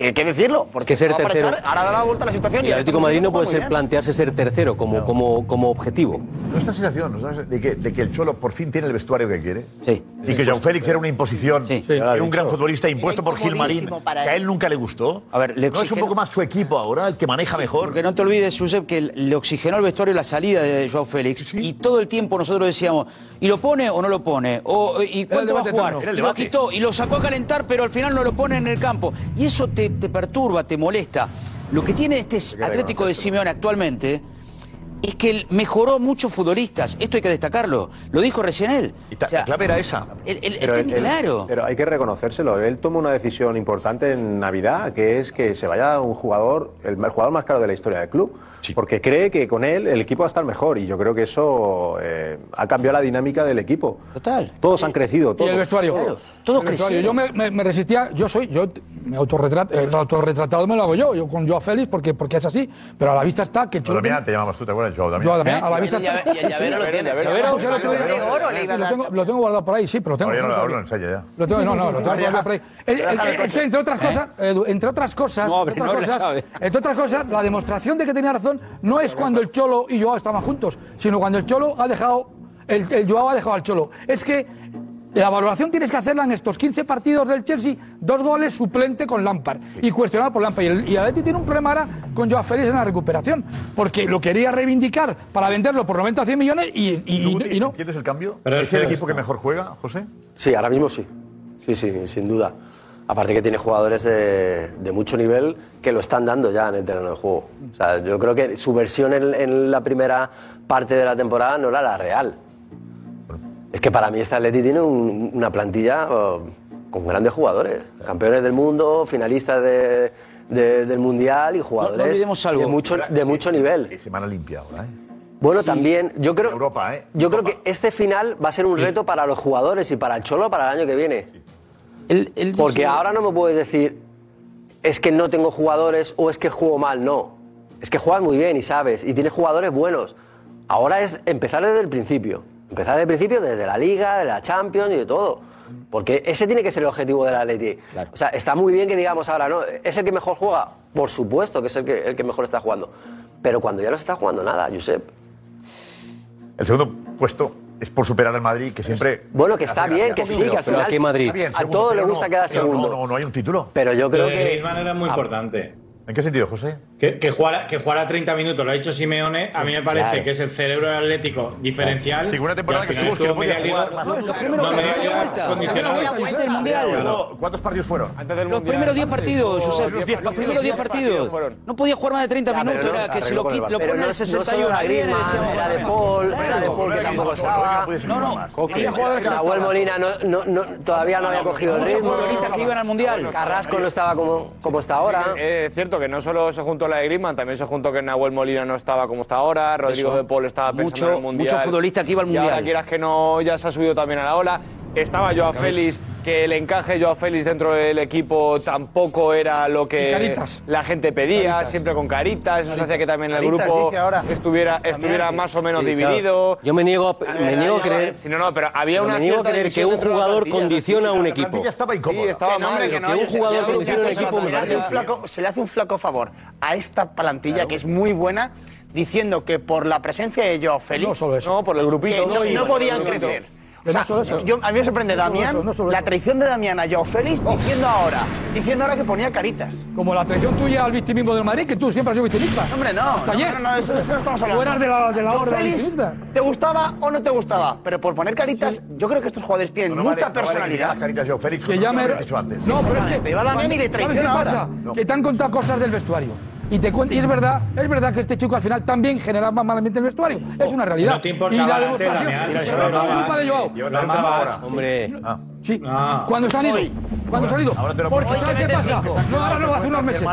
Hay que decirlo, porque Que ser tercero. echar, ahora da la vuelta a la situación. El y Atlético de Madrid no puede ser plantearse ser tercero como, como, como objetivo. ¿No esta sensación ¿no sabes? de que, de que el Cholo por fin tiene el vestuario que quiere? Sí. Y que João Félix era una imposición. Sí. Era un gran futbolista impuesto por Gilmarín, que a él. nunca le gustó. A ver, le ¿No es un poco más su equipo ahora, el que maneja mejor? Porque no te olvides, Josep, que le oxigenó el vestuario la salida de Joao Félix. Y todo el tiempo nosotros decíamos, ¿y lo pone o no lo pone? O, ¿Y cuánto va a jugar? el lo quitó y lo sacó a calentar, pero al final no lo pone en el campo. Y eso te, te perturba, te molesta. Lo que tiene este Atlético de Simeone actualmente es que él mejoró muchos futbolistas. Esto hay que destacarlo. Lo dijo recién él. Y ta- O sea, la clave era esa. el- el- el Pero, él- claro. pero hay que reconocérselo. Él toma una decisión importante en Navidad, que es que se vaya un jugador, el, el jugador más caro de la historia del club, porque cree que con él el equipo va a estar mejor. Y yo creo que eso eh, ha cambiado la dinámica del equipo. Total. Todos han crecido, Y todos. el vestuario. Todos, todos El vestuario. crecieron. Yo me, me- me resistía, yo soy, yo me autorretrat, el autorretratado me lo hago yo, yo con Joao Félix porque, porque es así, pero a la vista está que Yo Damián, te llamamos tú, ¿te acuerdas? Joao Damián. ¿Eh? a la vista Y y el llavero lo tiene. Llavero, sí, lo tengo- guardado por ahí, sí, pero lo tengo. No, no. Lo tengo, no, no, lo tengo Ahora ya. guardado por ahí. El- Es que entre otras cosas, Edu, entre otras cosas, No, hombre, entre otras no cosas, entre otras cosas, la demostración de que tenía razón no es cuando el Cholo y Joao estaban juntos, sino cuando el Cholo ha dejado, el, el Joao ha dejado al Cholo. Es que la valoración tienes que hacerla en estos 15 partidos del Chelsea, dos goles suplente con Lampard y cuestionado por Lampard. Y el, y el Atleti tiene un problema ahora con Joao Félix en la recuperación, porque lo quería reivindicar para venderlo por 90 o 100 millones y, y- y- y no. ¿Entiendes el cambio? Pero ¿Es el equipo que mejor juega, José? Sí, ahora mismo sí. Sí, sí, sin duda. Aparte que tiene jugadores de, de mucho nivel que lo están dando ya en el terreno de juego. O sea, yo creo que su versión en, en la primera parte de la temporada no era la real. Es que para mí este Atleti tiene un- una plantilla oh, con grandes jugadores. Campeones del mundo, finalistas de- de- del Mundial y jugadores olvidemos algo. de mucho, de mucho nivel. Semana limpia ahora, ¿eh? Bueno, también, yo creo, Europa, ¿eh? yo creo que este final va a ser un reto para los jugadores y para el Cholo para el año que viene. Él- él Porque dice- ahora no me puedes decir, es que no tengo jugadores o es que juego mal. No. Es que juegas muy bien y sabes, y tienes jugadores buenos. Ahora es empezar desde el principio. Empezar desde el principio, desde la Liga, de la Champions y de todo. Porque ese tiene que ser el objetivo del Atleti. O sea, está muy bien que digamos ahora, ¿no? ¿Es el que mejor juega? Por supuesto que es el que, el que mejor está jugando. Pero cuando ya no se está jugando nada, Josep. El segundo puesto es por superar al Madrid, que siempre. Bueno, que está bien, que sí, que al final Está bien, a todos les pero gusta no, quedar pero segundo. No, no, no hay un título. Pero yo creo que. Griezmann era muy ¿En qué sentido, José? Que, que, jugara, que jugara 30 minutos, lo ha dicho Simeone, a mí me parece claro. que es el cerebro del Atlético diferencial. Sí, una temporada que estuvo, que no podía jugar. Los primeros no, no, ¿Cuántos partidos fueron? Antes del los mundial, primeros 10 partidos, José. Los, los primeros 10 partidos. No podía jugar más de 30 ya, minutos, era que si lo, lo ponen al 61 a Griezmann, era de Paul, era de Paul que tampoco estaba. No, no. Nahuel Molina todavía no había cogido el ritmo. que iban al Mundial. Carrasco no estaba como está ahora. Es cierto que no solo se juntó la de Griezmann, también se juntó que Nahuel Molina no estaba como está ahora, Rodrigo de Paul estaba pensando en el Mundial. Muchos futbolistas que iban al Mundial. Y quieras que no, ya se ha subido también a la ola. Estaba Joao Félix, que el encaje Joao Félix dentro del equipo tampoco era lo que la gente pedía, siempre con caritas. Eso hacía que también el grupo ahora. estuviera, estuviera más o menos dividido. Yo me niego, me niego a creer. Si no, no, pero había una. Que un jugador condiciona a un equipo. estaba incómoda. Sí, estaba que no, mal. Que, no, un jugador condiciona un equipo se le, hace un flaco, favor a esta plantilla que es muy buena diciendo que por la presencia de Joao Félix. No, no por el grupito. Que no podían crecer. O sea, no eso. Yo, a mí me sorprende no Damián, eso, no la traición de Damián a Joao Félix oh. diciendo ahora, diciendo ahora que ponía caritas. Como la traición tuya al victimismo del Madrid, que tú siempre has sido victimista. Hombre, no. Hasta ayer. No, no, eso, no estamos hablando. Tú eras de la, de la orden ¿Te gustaba o no te gustaba? Pero por poner caritas, sí. yo creo que estos jugadores tienen mucha vale, personalidad. Vale caritas Joao Félix, que ya me... dicho antes. No, pero es que... Te iba Damián y le traiciona ¿Sabes qué pasa? Que te han contado cosas del vestuario. Y, te cuenta, y es verdad, es verdad que este chico al final también generaba más mal el vestuario. Es una realidad. No te importa, y la demostración. Tela, eso es culpa de Joao. Yo no ahora. Hombre. Sí. Ah. Cuando se han ido. Cuando se han ido. Porque ¿sabes qué pasa? No, ahora no, hace unos meses.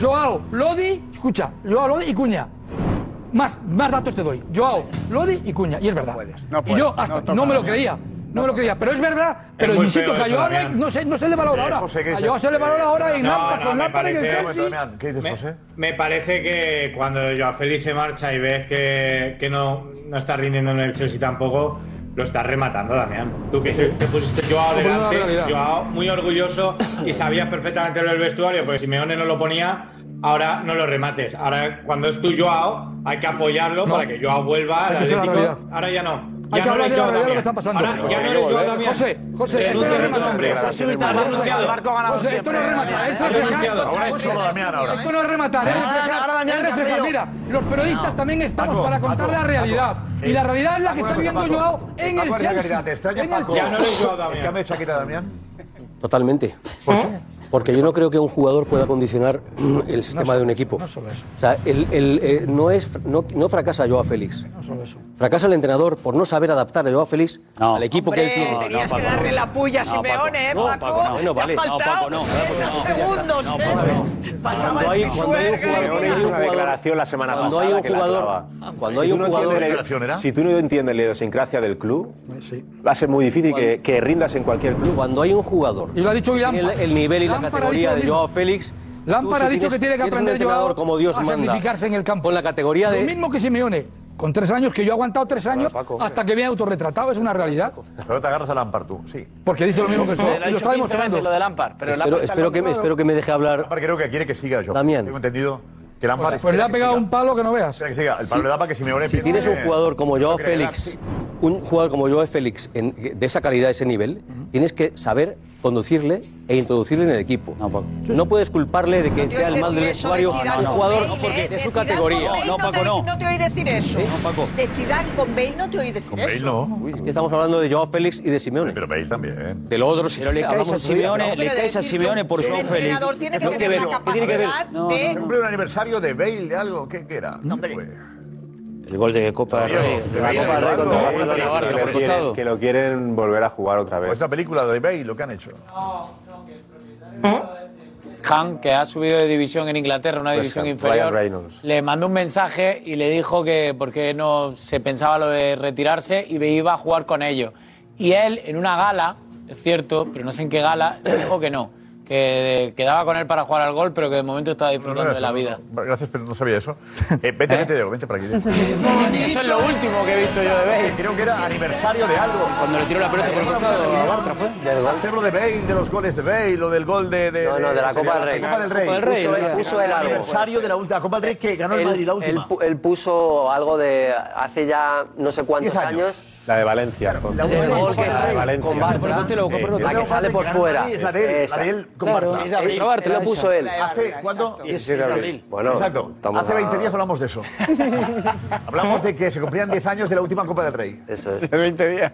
Joao, Lodi, escucha, Joao, Lodi y Cuña. Más, más datos te doy. Joao, Lodi y Cuña. Y es verdad. Y yo hasta no, no me lo creía no, me lo creía, pero es verdad. Pero es insisto, que a Joao no se, no se le valora ahora. a Joao se le valora ahora en Lampard, con Lampard en Chelsea. ¿Qué dices, José? Me parece que cuando Joao Félix se marcha y ves que, que no, no está rindiendo en el Chelsea tampoco, lo estás rematando, Damián. Tú que te pusiste Joao delante, Joao muy orgulloso y sabías perfectamente lo del vestuario, porque Simeone no lo ponía, ahora no lo remates. Ahora, cuando es tu Joao, hay que apoyarlo para que Joao vuelva al Atlético. Ahora ya no. Hay que hablar de la realidad lo que está pasando. José, José, esto no es rematar. Esto no es rematar. Es. Esto no es rematar. Es reflejar. Mira, los periodistas también estamos para contar la realidad. Y la realidad es la que está viviendo Joao en el Chelsea. ¿Te extraña, Ya no eres Joao, Damián. ¿Qué hecho aquí, Damián? Totalmente. ¿Por qué? Porque yo no creo que un jugador pueda condicionar el sistema de un equipo. No solo eso. O sea, el, el, eh, no, es, no, no fracasa Joao Félix. No solo eso. Fracasa el entrenador por no saber adaptar a Joao Félix no. al equipo Hombre, que él tiene. Tenías no, no, Paco, que darle no. la puya a Simeone, ¿eh, Paco? No, Paco, no. vale. no, Paco, no. segundos, no, ¿eh? Paco, no. Pasaba cuando hay, cuando Simeone hizo una declaración la semana cuando pasada hay un jugador, que la Cuando hay un jugador... Si tú no entiendes la idiosincrasia del club, va a ser muy difícil que, que rindas en cualquier club. Cuando hay un jugador... Y lo ha dicho Tiene el nivel y la categoría de Joao Félix... Lampard ha dicho que tiene que aprender Joao como Dios a sacrificarse en el campo. En la categoría de... Lo mismo que Simeone. Con tres años, que yo he aguantado tres años hasta que me viene autorretratado, es una realidad. Pero te agarras a Lampard tú, sí. Porque dice lo mismo que yo. lo está demostrando. Lo de Lampard, pero espero, que me, deje hablar. Lampard creo que quiere que siga yo. También. Tengo entendido. Que Lampard pues, pues le ha pegado un palo que no veas. El palo sí. le da para que si me Si tienes un jugador como yo, Félix, un jugador como Joao Félix de esa calidad, ese nivel, tienes que saber conducirle e introducirle en el equipo. No, pues. puedes culparle de que sea el mal del vestuario jugador porque de su categoría. No, Paco, no. No te oí decir eso. No, De Zidane con Bale no te oí decir eso. Con Bale no. Estamos hablando de Joao Félix y de Simeone. Pero Bale también. ¿eh? De los otros. Pero le caes a Simeone, le caes a Simeone por Joao Félix. El tiene que tener la capacidad de... un aniversario de Bale, de algo, ¿qué era? No. El gol de Copa de Rey. Que lo quieren volver a jugar otra vez. Esta película de Bay, lo que han hecho. ¿Eh? No, no, que propietario. Han, que ha subido de división en Inglaterra, una pues división inferior, le mandó un mensaje y le dijo que porque no se pensaba lo de retirarse y iba a jugar con ellos. Y él, en una gala, es cierto, pero no sé en qué gala, le dijo que no que quedaba con él para jugar al gol, pero que de momento estaba disfrutando no, no, no, de la vida. Gracias, pero no sabía eso. Eh, vente, vente, Diego, vente para aquí. Diego. eso es lo último que he visto yo de Bale. Creo que era aniversario de algo. Cuando le tiró la pelota por el costado a Bartra, ¿fue? De Bale, de los goles de Bale o del gol de... de no, no, de la Copa del Rey. Copa del Rey. Copa del Rey. Puso, el aniversario de la última Copa del Rey que ganó el Madrid, la última. Él, él puso algo de hace ya no sé cuántos años la de Valencia. El gol que la de sale Valencia. con Bartra, Sí. la que sale por fuera. Es la de él, la de él con Claro, Bartra. es de abril, Bartra, lo puso él. ¿Hace cuándo? 17 de abril. Bueno, Exacto. Hace a- 20 días hablamos de eso. hablamos de que se cumplían 10 años de la última Copa del Rey. Eso es. Hace 20 días.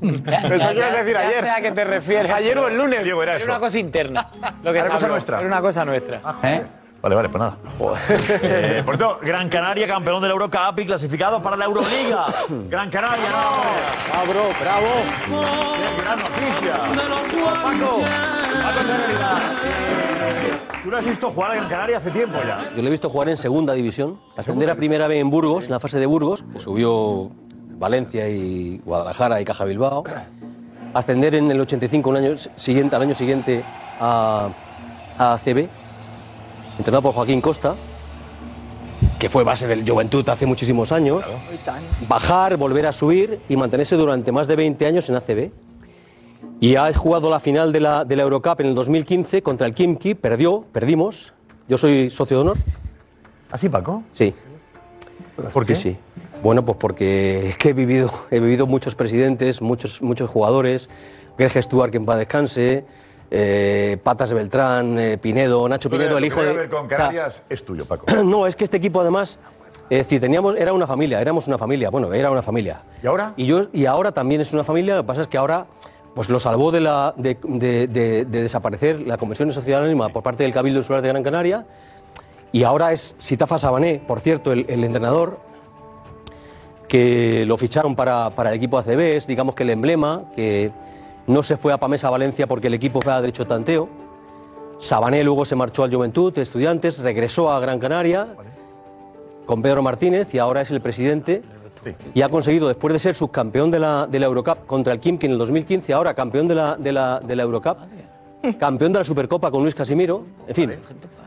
Pensaba que ibas a decir Ya ayer. a qué te refieres. Ayer o el lunes. Era una cosa interna. Lo que Era se cosa nuestra. Era una cosa nuestra. ¿Eh? Vale, vale, pues nada. Eh, por cierto, Gran Canaria, campeón de la Eurocup y clasificado para la Euroliga. Gran Canaria, no. Bravo, bravo. Qué gran noticia. Paco, tú lo has visto jugar a Gran Canaria hace tiempo ya. Yo lo he visto jugar en segunda división, ascender a primera vez en Burgos, en la fase de Burgos, que subió Valencia y Guadalajara y Caja Bilbao, ascender en el 85 un año siguiente, al año siguiente a, a ACB, entrenado por Joaquín Costa, que fue base del Juventud hace muchísimos años, bajar, volver a subir y mantenerse durante más de 20 años en ACB. Y ha jugado la final de la, de la Eurocup en el 2015 contra el Kimki, perdió, perdimos. Yo soy socio de honor. ¿Así, Paco? Sí. ¿Por qué? Sí, sí. Bueno, pues porque es que he vivido, he vivido muchos presidentes, muchos, muchos jugadores, Greg Stuart, que en paz descanse, eh, Patas de Beltrán, eh, Pinedo, Nacho Pinedo, el hijo de... tiene que ver con o sea, Canarias es tuyo, Paco. no, es que este equipo además, es decir, teníamos, era una familia, éramos una familia, bueno, era una familia. ¿Y ahora? Y, yo, y ahora también es una familia, lo que pasa es que ahora pues lo salvó de, la, de, de- de- de desaparecer la Convención de Sociedad Anónima por parte del Cabildo Insular de Gran Canaria, y ahora es Sitafa Sabané, por cierto, el, el entrenador, que lo ficharon para, para el equipo ACB, es digamos que el emblema, que no se fue a Pamesa Valencia porque el equipo fue a derecho tanteo. Sabané luego se marchó al Juventud, Estudiantes, regresó a Gran Canaria con Pedro Martínez y ahora es el presidente. Y ha conseguido, después de ser subcampeón de la, de la Eurocup contra el Kimki en el 2015, ahora campeón de la, de la, de la Eurocup, campeón de la Supercopa con Luis Casimiro, en fin,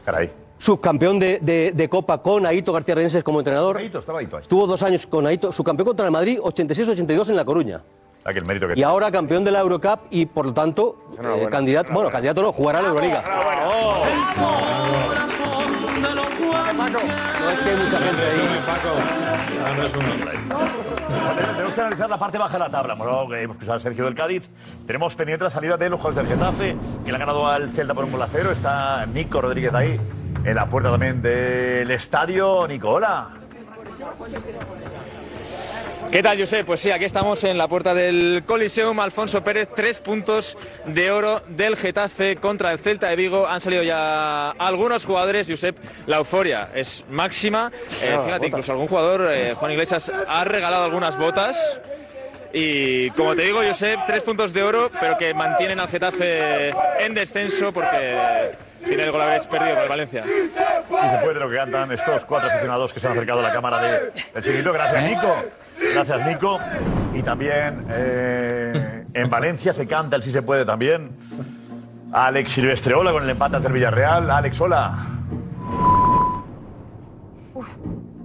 Caray. subcampeón de, de- de Copa con Aito García Reneses como entrenador. Aito, estaba Aito. ahí. Tuvo dos años con Aito, subcampeón contra el Madrid, 86-82 en La Coruña. Aquel mérito que Y ahora campeón de la Eurocup y por lo tanto eh, candidato, bueno, candidato no, jugará a la Euroliga. No es que hay mucha gente ahí. Tenemos que analizar la parte baja de la tabla. Bueno, que hemos escuchado a Sergio del Cádiz. Tenemos pendiente la salida de los jugadores del Getafe, que le han ganado al Celta por un gol a cero. Está Nico Rodríguez ahí, en la puerta también del estadio. Nico, hola. ¿Qué tal, Josep? Pues sí, aquí estamos en la puerta del Coliseum. Alfonso Pérez, tres puntos de oro del Getafe contra el Celta de Vigo. Han salido ya algunos jugadores, Josep. La euforia es máxima. Eh, Ah, fíjate, incluso algún jugador, eh, Juan Iglesias, ha regalado algunas botas. Y como te digo, Josep, tres puntos de oro, pero que mantienen al Getafe en descenso porque tiene el gol a haber perdido el Valencia. Y se puede lo que cantan estos cuatro aficionados que se han acercado a la cámara de- del chiquito. Gracias, Nico. Gracias, Nico. Y también eh, en Valencia se canta el sí se puede también. Alex Silvestre, hola, con el empate ante el Villarreal. Alex, hola.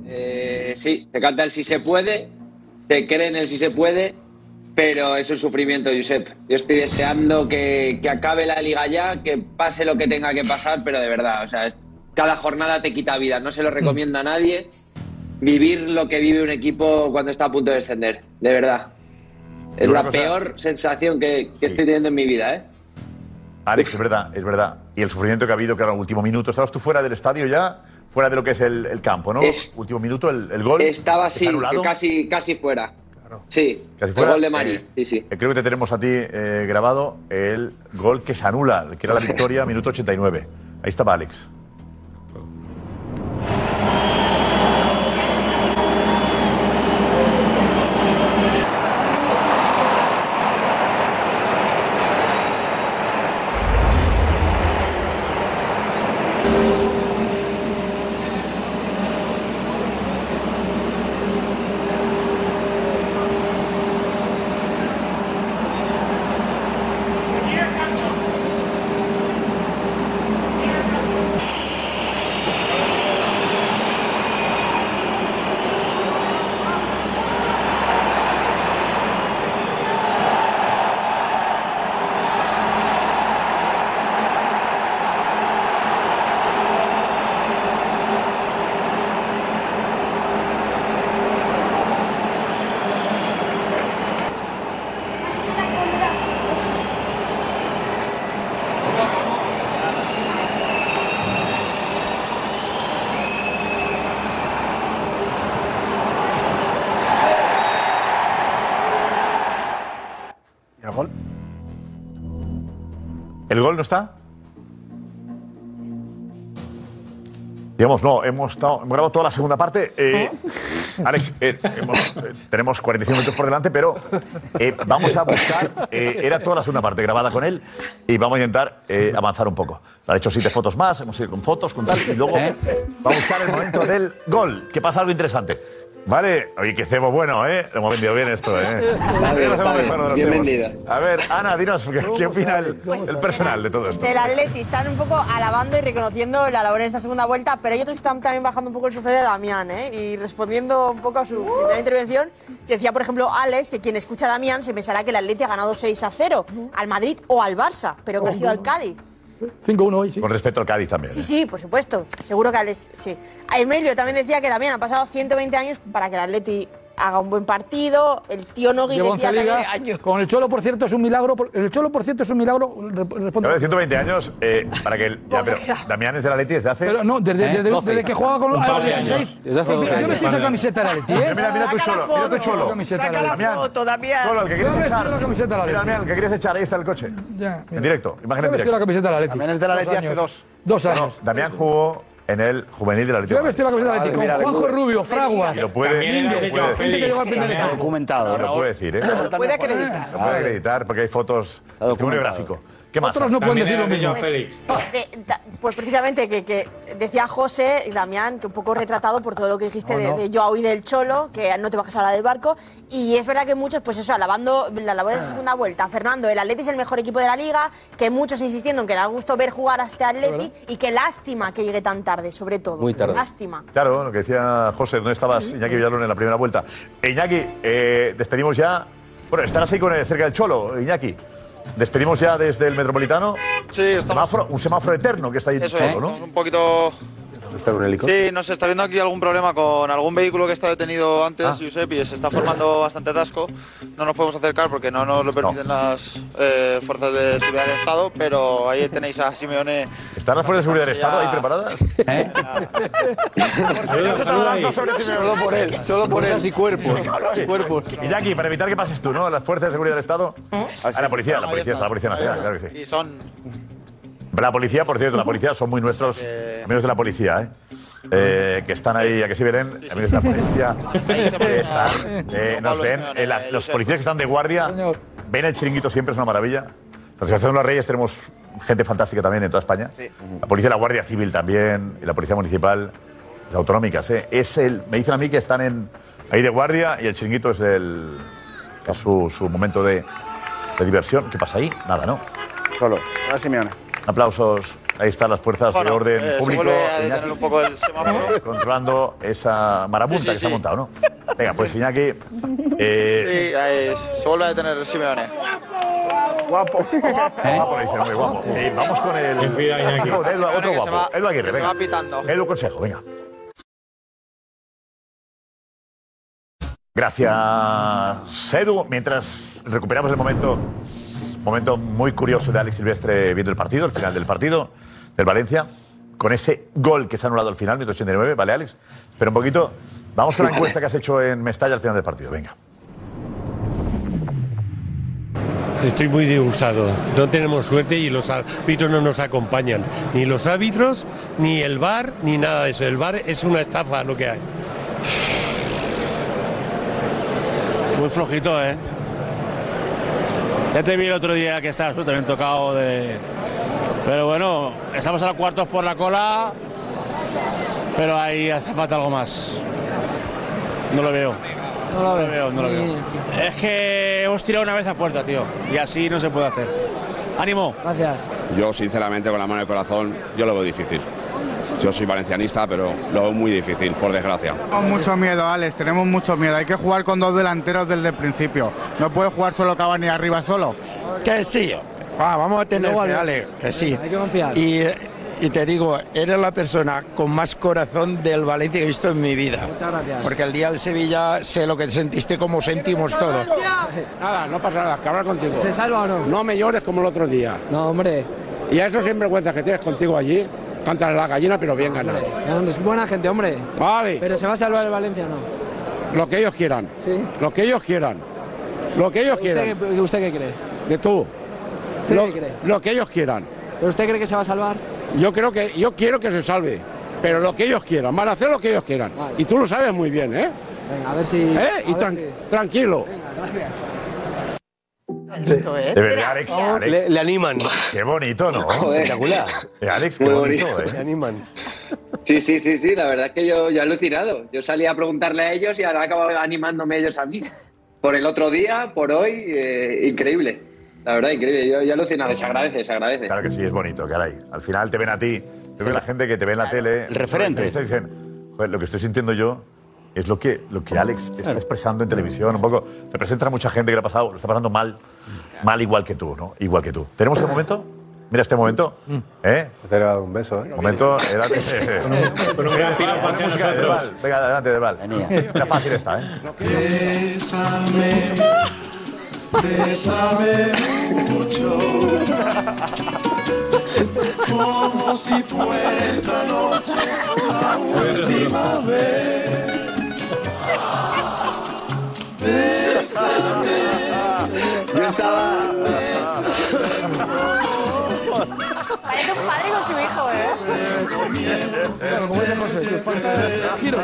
Eh, sí, te canta el si se puede, te cree en el si se puede, pero es un sufrimiento, Josep. Yo estoy deseando que, que acabe la liga ya, que pase lo que tenga que pasar, pero de verdad, o sea, cada jornada te quita vida, no se lo recomiendo a nadie vivir lo que vive un equipo cuando está a punto de descender, de verdad. Es la cosa- peor sensación que, que estoy teniendo en mi vida, ¿eh? Alex, es verdad, es verdad. Y el sufrimiento que ha habido, claro, en el último minuto. Estabas tú fuera del estadio ya, fuera de lo que es el, el campo, ¿no? Es- último minuto, el, el gol. Estaba así, casi, casi fuera. Sí, Casi el fuera. gol de Mari, Eh, sí, sí. eh, Creo que te tenemos a ti eh, grabado el gol que se anula, que era la victoria, minuto 89. Ahí estaba Alex. No está? Digamos, no, hemos, estado- hemos grabado toda la segunda parte. Eh, Alex, eh, hemos- eh, tenemos 45 minutos por delante, pero eh, vamos a buscar. eh, era toda la segunda parte grabada con él y vamos a intentar eh, avanzar un poco. Han hecho siete fotos más, hemos ido con fotos, con tal, y luego vamos a buscar el momento del gol, que pasa algo interesante. Vale, oye, qué cebo bueno, ¿eh? Hemos vendido bien esto, ¿eh? Bien. Bien cebos. vendido. A ver, Ana, dinos, ¿qué, qué opina el, el personal de todo esto? Del Atleti están un poco alabando y reconociendo la labor en esta segunda vuelta, pero hay otros que están también bajando un poco el sufre de Damián, ¿eh? Y respondiendo un poco a su primera intervención, que decía, por ejemplo, Alex, que quien escucha a Damián se pensará que el Atleti ha ganado 6 a 0 al Madrid o al Barça, pero que ha sido al Cádiz. 5-1 hoy, sí. Con respecto al Cádiz también. Sí, sí, por supuesto. Seguro que Alex, sí. A Emilio también decía que Damián ha pasado 120 años para que el Atleti haga un buen partido. El tío Nogui Lleva decía 11 ligas. también... Con el Cholo, por cierto, es un milagro. El Cholo, por cierto, es un milagro. re- Responde. Ahora de 120 años, eh, para que el, ya, pero Damián es de la Leti desde hace. Pero no, desde, ¿Eh? desde- 12. desde que juega con los de años. 16. Desde hace 12 Yo años. vestí esa camiseta de la Leti, ¿eh? Mira, mira, tu cholo, mira tu cholo. Saca la foto, Damián. Cholo, el que quieres echar. la camiseta de la Mira. Damián, el que quieres echar, ahí está el coche. Ya, En directo, imagen Yo en vestido la directo. camiseta de la Leti. También es de la Leti hace años. dos. Dos años. Damián jugó en el juvenil de la Leti. Yo he vestido la camiseta de la Leti con Juanjo. Rubio, Fraguas. Y lo puede, Domínguez, lo puede gente que decir. llegó al primer equipo. Documentado. Lo puede decir, ¿eh? Puede acreditar. Lo puede acreditar porque hay fotos. Testimonio gráfico. ¿Qué más? Otros no pueden decir lo mismo. De- ta- pues precisamente que, que decía José y Damián, que un poco retratado por todo lo que dijiste Oh, de, no. de Joao y del Cholo, que no te bajas a la del barco. Y es verdad que muchos, pues eso, alabando la labor de segunda vuelta. Fernando, el Atleti es el mejor equipo de la liga, que muchos insistiendo en que da gusto ver jugar a este Atleti y que lástima que llegue tan tarde, sobre todo. Muy tarde. Lástima. Claro, lo que decía José, ¿dónde estabas, Iñaki Villalón, en la primera vuelta? Eh, Iñaki, eh, despedimos ya. Bueno, estarás ahí con el, cerca del Cholo, Iñaki. Despedimos ya desde el Metropolitano. Sí, estamos. Semáforo- un semáforo eterno que está ahí Eso es, ¿no? un poquito. ¿Está un hélico? Sí, no sé, está viendo aquí algún problema con algún vehículo que está detenido antes, Ah. Giuseppe, y se está formando bastante atasco. No nos podemos acercar porque no nos lo permiten las eh, fuerzas de seguridad del Estado, pero ahí tenéis a Simeone. ¿Están las fuerzas de seguridad del Estado ahí preparadas? Solo por él, solo por él. y cuerpos. cuerpos. Iñaki, para evitar que pases tú, ¿no? Las fuerzas de seguridad del Estado. A la policía, la policía, está la Policía Nacional, claro que sí. Y son. La policía, por cierto, la policía son muy nuestros amigos de la policía, ¿eh? Eh, que están ahí, a que sí Belén, amigos de la policía, que están, eh, nos ven, eh, la- los policías que están de guardia, ven el chiringuito siempre, es una maravilla. La Asociación de los Reyes tenemos gente fantástica también en toda España. La policía, la Guardia Civil también, y la policía municipal, las autonómicas, ¿eh? Es el, me dicen a mí que están en, ahí de guardia y el chiringuito es, el, es su, su momento de, de diversión. ¿Qué pasa ahí? Nada, ¿no? Solo. Ahora Simeone. Aplausos. Ahí están las fuerzas Bueno, de orden eh, público. vuelve a Iñaki, detener un poco el semáforo. Controlando esa marabunta Sí, sí, que se ha montado, ¿no? Venga, pues Iñaki. eh, Sí, ahí, se vuelve a detener Simeone. Guapo. Guapo, le dicen, muy guapo. Eh, vamos con el. Iñaki. Con Edu, otro guapo. va- Edu Aguirre, que se venga. va pitando. Edu Consejo, venga. Gracias, Edu. Mientras recuperamos el momento, momento muy curioso de Alex Silvestre viendo el partido, el final del partido del Valencia, con ese gol que se ha anulado al final, 189, ¿vale, Alex? Pero un poquito, vamos con la encuesta que has hecho en Mestalla al final del partido, venga. Estoy muy disgustado. No tenemos suerte y los árbitros no nos acompañan. Ni los árbitros, ni el bar, ni nada de eso. El bar es una estafa lo que hay. Muy flojito, ¿eh? Ya te vi el otro día que estabas absolutamente tocado de... Pero bueno, estamos a los cuartos por la cola, pero ahí hace falta algo más. No lo veo. No lo veo, no lo veo. Es que hemos tirado una vez a puerta, tío. Y así no se puede hacer. ¡Ánimo! Gracias. Yo, sinceramente, con la mano en el corazón, yo lo veo difícil. Yo soy valencianista, pero lo veo muy difícil, por desgracia. Tenemos mucho miedo, Alex, tenemos mucho miedo. Hay que jugar con dos delanteros desde el principio. No puede jugar solo Cavani arriba solo. Que sí, va, vamos a tener Luego, fe, Alex. Alex, que sí. Hay que confiar. Y, y te digo, eres la persona con más corazón del Valencia que he visto en mi vida. Muchas gracias. Porque el día del Sevilla sé lo que sentiste, como sentimos todos. Nada, no pasa nada, que hablar contigo. ¿Se salva o no? No me llores como el otro día. No, hombre. Y a esos sinvergüenzas que tienes contigo allí, cántale la gallina, pero bien ganado. No, es buena gente, hombre. Vale, Pero se va a salvar el Valencia no. lo que ellos quieran. Sí. Lo que ellos quieran. Lo que ellos quieran. ¿Usted, qué- ¿Usted qué cree? de todo. ¿Usted Lo, qué cree? lo que ellos quieran. ¿Pero usted cree que se va a salvar? Yo creo que yo quiero que se salve, pero lo que ellos quieran, van a hacer lo que ellos quieran. Y tú lo sabes muy bien, ¿eh? Venga, a ver si. ¿Eh? Y a ver tran- si- tranquilo. De verdad, Alex. Alex. Le, le animan. Qué bonito, ¿no? Espectacular. Eh, Alex, qué Muy bonito, bonito. ¿eh? Le animan. Sí, sí, sí, sí, la verdad es que yo, yo he alucinado. Yo salí a preguntarle a ellos y ahora acabo animándome ellos a mí. Por el otro día, por hoy, eh, increíble. La verdad, increíble. Yo, yo he alucinado, se agradece, se agradece. Claro que sí, es bonito, caray. Al final te ven a ti. Yo creo que la gente que te ve en la tele. El referente. Dicen, joder, lo que estoy sintiendo yo es lo que, lo que Alex está expresando en televisión. Un poco. Representa a mucha gente que lo ha pasado, lo está pasando mal. Mal igual que tú, ¿no? Igual que tú. ¿Tenemos este momento? Mira este momento. ¿Eh? Te he dado un beso, ¿eh? Momento. Era, Con un gran piropo hacia música de. Deval. Venga, adelante, Deval. Era fácil esta, ¿eh? Bésame, bésame mucho, como si fuera esta noche la última vez. Yo estaba. Parece un padre con su hijo, ¿eh? Bueno, como dice José, te falta giro.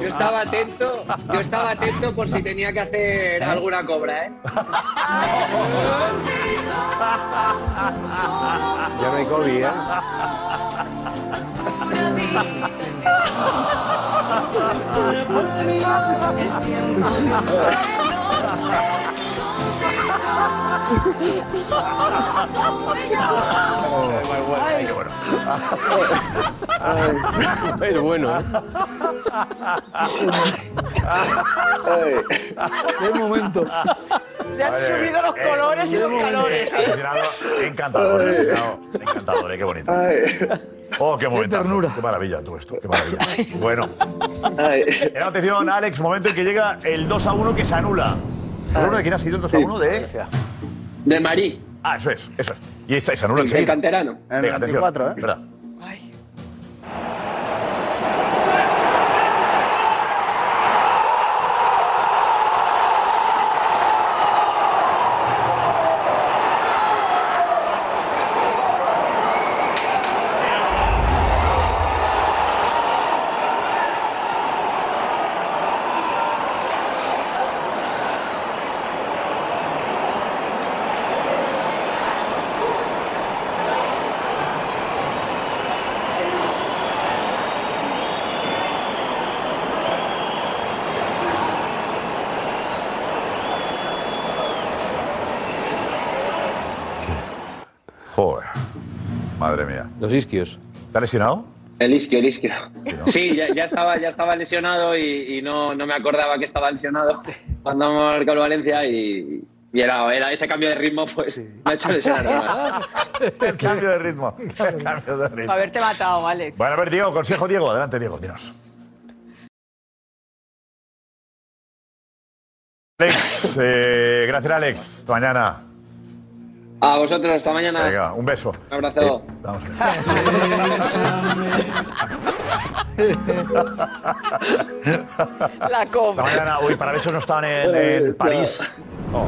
Yo estaba atento, yo estaba atento por si tenía que hacer alguna cobra, ¿eh? Ya no hay COVID, ¿eh? Ay, qué bueno. Pero bueno. ¿eh? Qué momento. Le han subido los colores y los calores. ¿eh? Alucinado, encantador, encantador, eh, qué bonito. Oh, qué momento. Qué maravilla todo esto, qué maravilla. Bueno. En atención, Alex, momento en que llega el 2 a 1 que se anula. ¿El 1 de quién ha sido el 2 a 1? De. De Marí. Ah, eso es, eso es. Y esta se anula El enseguida. canterano. En el atención. 24, ¿eh? Verdad. Joder. Madre mía. Los isquios. ¿Está lesionado? El isquio, el isquio. Sí, ya, ya estaba, ya estaba lesionado y, y no, no me acordaba que estaba lesionado cuando marcó el Valencia y, y era, era ese cambio de ritmo, pues me ha hecho lesionar. El cambio de ritmo. El cambio de ritmo. Haberte matado, Alex. Bueno, a ver, Diego, consejo, Diego. Adelante, Diego, dinos. Alex, eh, gracias, Alex. Hasta mañana. A vosotros, hasta mañana. Venga, un beso. Un abrazo. Eh, vamos La Esta cobra. mañana, hoy para eso no estaban en, en París.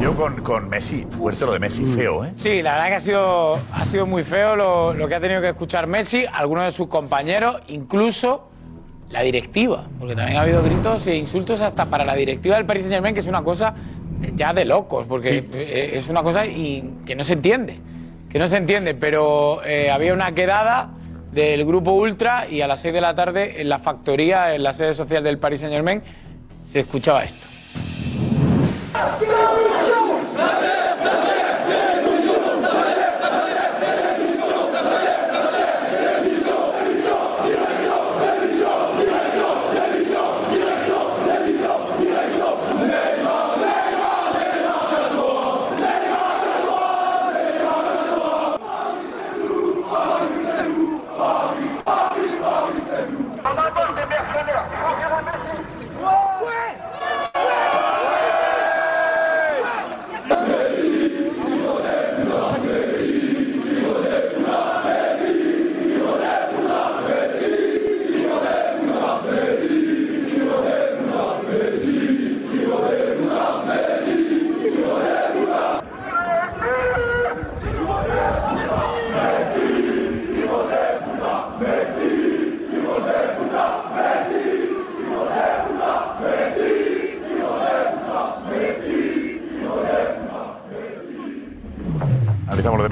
Yo con, con Messi, fuerte lo de Messi, feo, ¿eh? Sí, la verdad que ha sido, ha sido muy feo lo, lo que ha tenido que escuchar Messi, algunos de sus compañeros, incluso la directiva, porque también ha habido gritos e insultos hasta para la directiva del Paris Saint Germain, que es una cosa ya de locos, porque eh, es una cosa y que no se entiende, que no se entiende, pero eh, había una quedada del grupo Ultra y a las 6 de la tarde en la factoría, en la sede social del Paris Saint Germain, se escuchaba esto.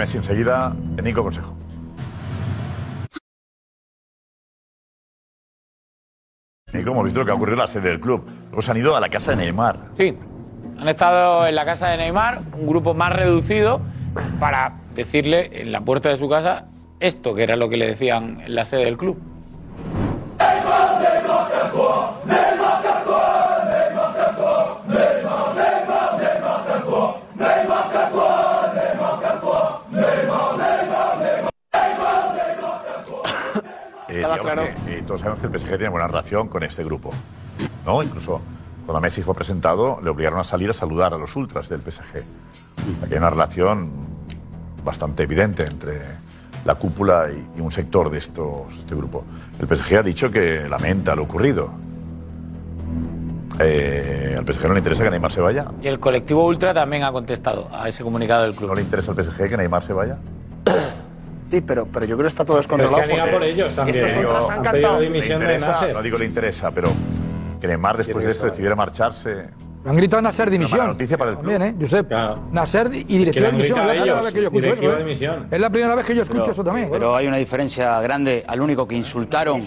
Messi enseguida. Nico, consejo. Nico, hemos visto lo que ha ocurrido en la sede del club. Se han ido a la casa de Neymar. Sí, han estado en la casa de Neymar, un grupo más reducido, para decirle en la puerta de su casa esto, que era lo que le decían en la sede del club. Digamos claro. que, eh, todos sabemos que el PSG tiene buena relación con este grupo. ¿no? Incluso cuando Messi fue presentado, le obligaron a salir a saludar a los ultras del PSG. Aquí hay una relación bastante evidente entre la cúpula y, y un sector de estos, este grupo. El PSG ha dicho que lamenta lo ocurrido. Eh, al PSG no le interesa que Neymar se vaya. Y el colectivo Ultra también ha contestado a ese comunicado del club. ¿No le interesa al PSG que Neymar se vaya? Sí, pero, pero yo creo que está todo descontrolado. Pero que por ellos también. Estos Digo, han han pedido dimisión ¿Le de interesa? Nasser. No digo le interesa, pero que Neymar después de esto decidiera marcharse. Han gritado Nasser dimisión. mala noticia para el club. También, ¿eh? Josep. Nasser y directiva de dimisión. Es la gritado primera ellos, vez que yo escucho directiva eso. de ¿eh? Es la primera vez que yo escucho Pero- eso también. Pero hay una diferencia grande al único que insultaron,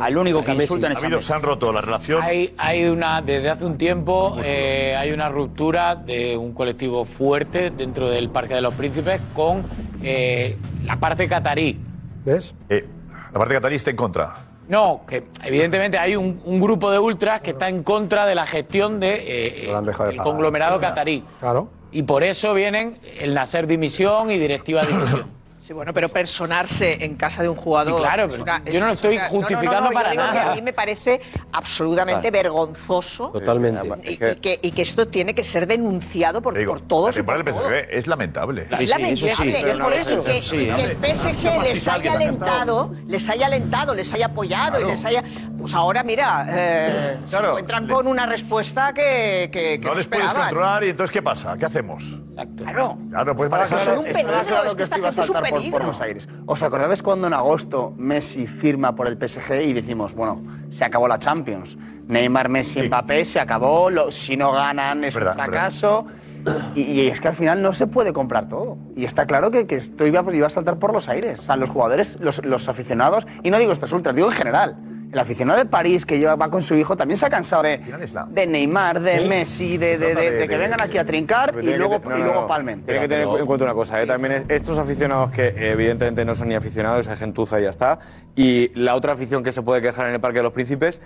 al único que insultan es a Messi. se han roto la relación. Hay, hay una, desde hace un tiempo, eh, hay una ruptura de un colectivo fuerte dentro del Parque de los Príncipes con eh, la parte catarí. ¿Ves? Eh, la parte catarí está en contra. No, que evidentemente hay un, un grupo de ultras que está en contra de la gestión del de, eh, han dejado de el pagar. conglomerado catarí. Claro. Y por eso vienen el Nasser dimisión y directiva dimisión. Sí, bueno, pero personarse en casa de un jugador. Sí, claro, es pero una- yo no lo es- estoy no, no, justificando no, yo para digo que nada. a mí me parece absolutamente vergonzoso. Totalmente. Y, y que, y que esto tiene que ser denunciado por, por La todos. y temporada por del todos. PSG es lamentable. Es lamentable Pero y no que- es y eso, que, sí, que el. PSG les que haya alentado, les haya alentado, les haya apoyado y les haya. Pues ahora, mira, eh, se Claro. encuentran con una respuesta que, que, que No les puedes esperaban. controlar y entonces ¿qué pasa? ¿Qué hacemos? Claro. Claro, no puedes Estaba manejar. claro, un peligro, claro es que que esta gente es un saltar por, por los aires. ¿Os acordáis cuando en agosto Messi firma por el PSG y decimos, bueno, se acabó la Champions? Neymar, Messi, Mbappé, se acabó. lo- si no ganan es Verdad, un fracaso. Y, y es que al final no se puede comprar todo. Y está claro que, que esto iba, iba a saltar por los aires. O sea, los jugadores, los, los aficionados, y no digo estos ultras, digo en general. El aficionado de París que lleva, va con su hijo también se ha cansado de, de Neymar, de Sí. Messi, de, de- de- de que vengan aquí a trincar y luego, que- no, y luego no. palmen. Tiene que tener en cuenta una cosa, ¿eh? también es- estos aficionados que evidentemente no son ni aficionados, es gentuza y ya está, y la otra afición que se puede quejar en el Parque de los Príncipes,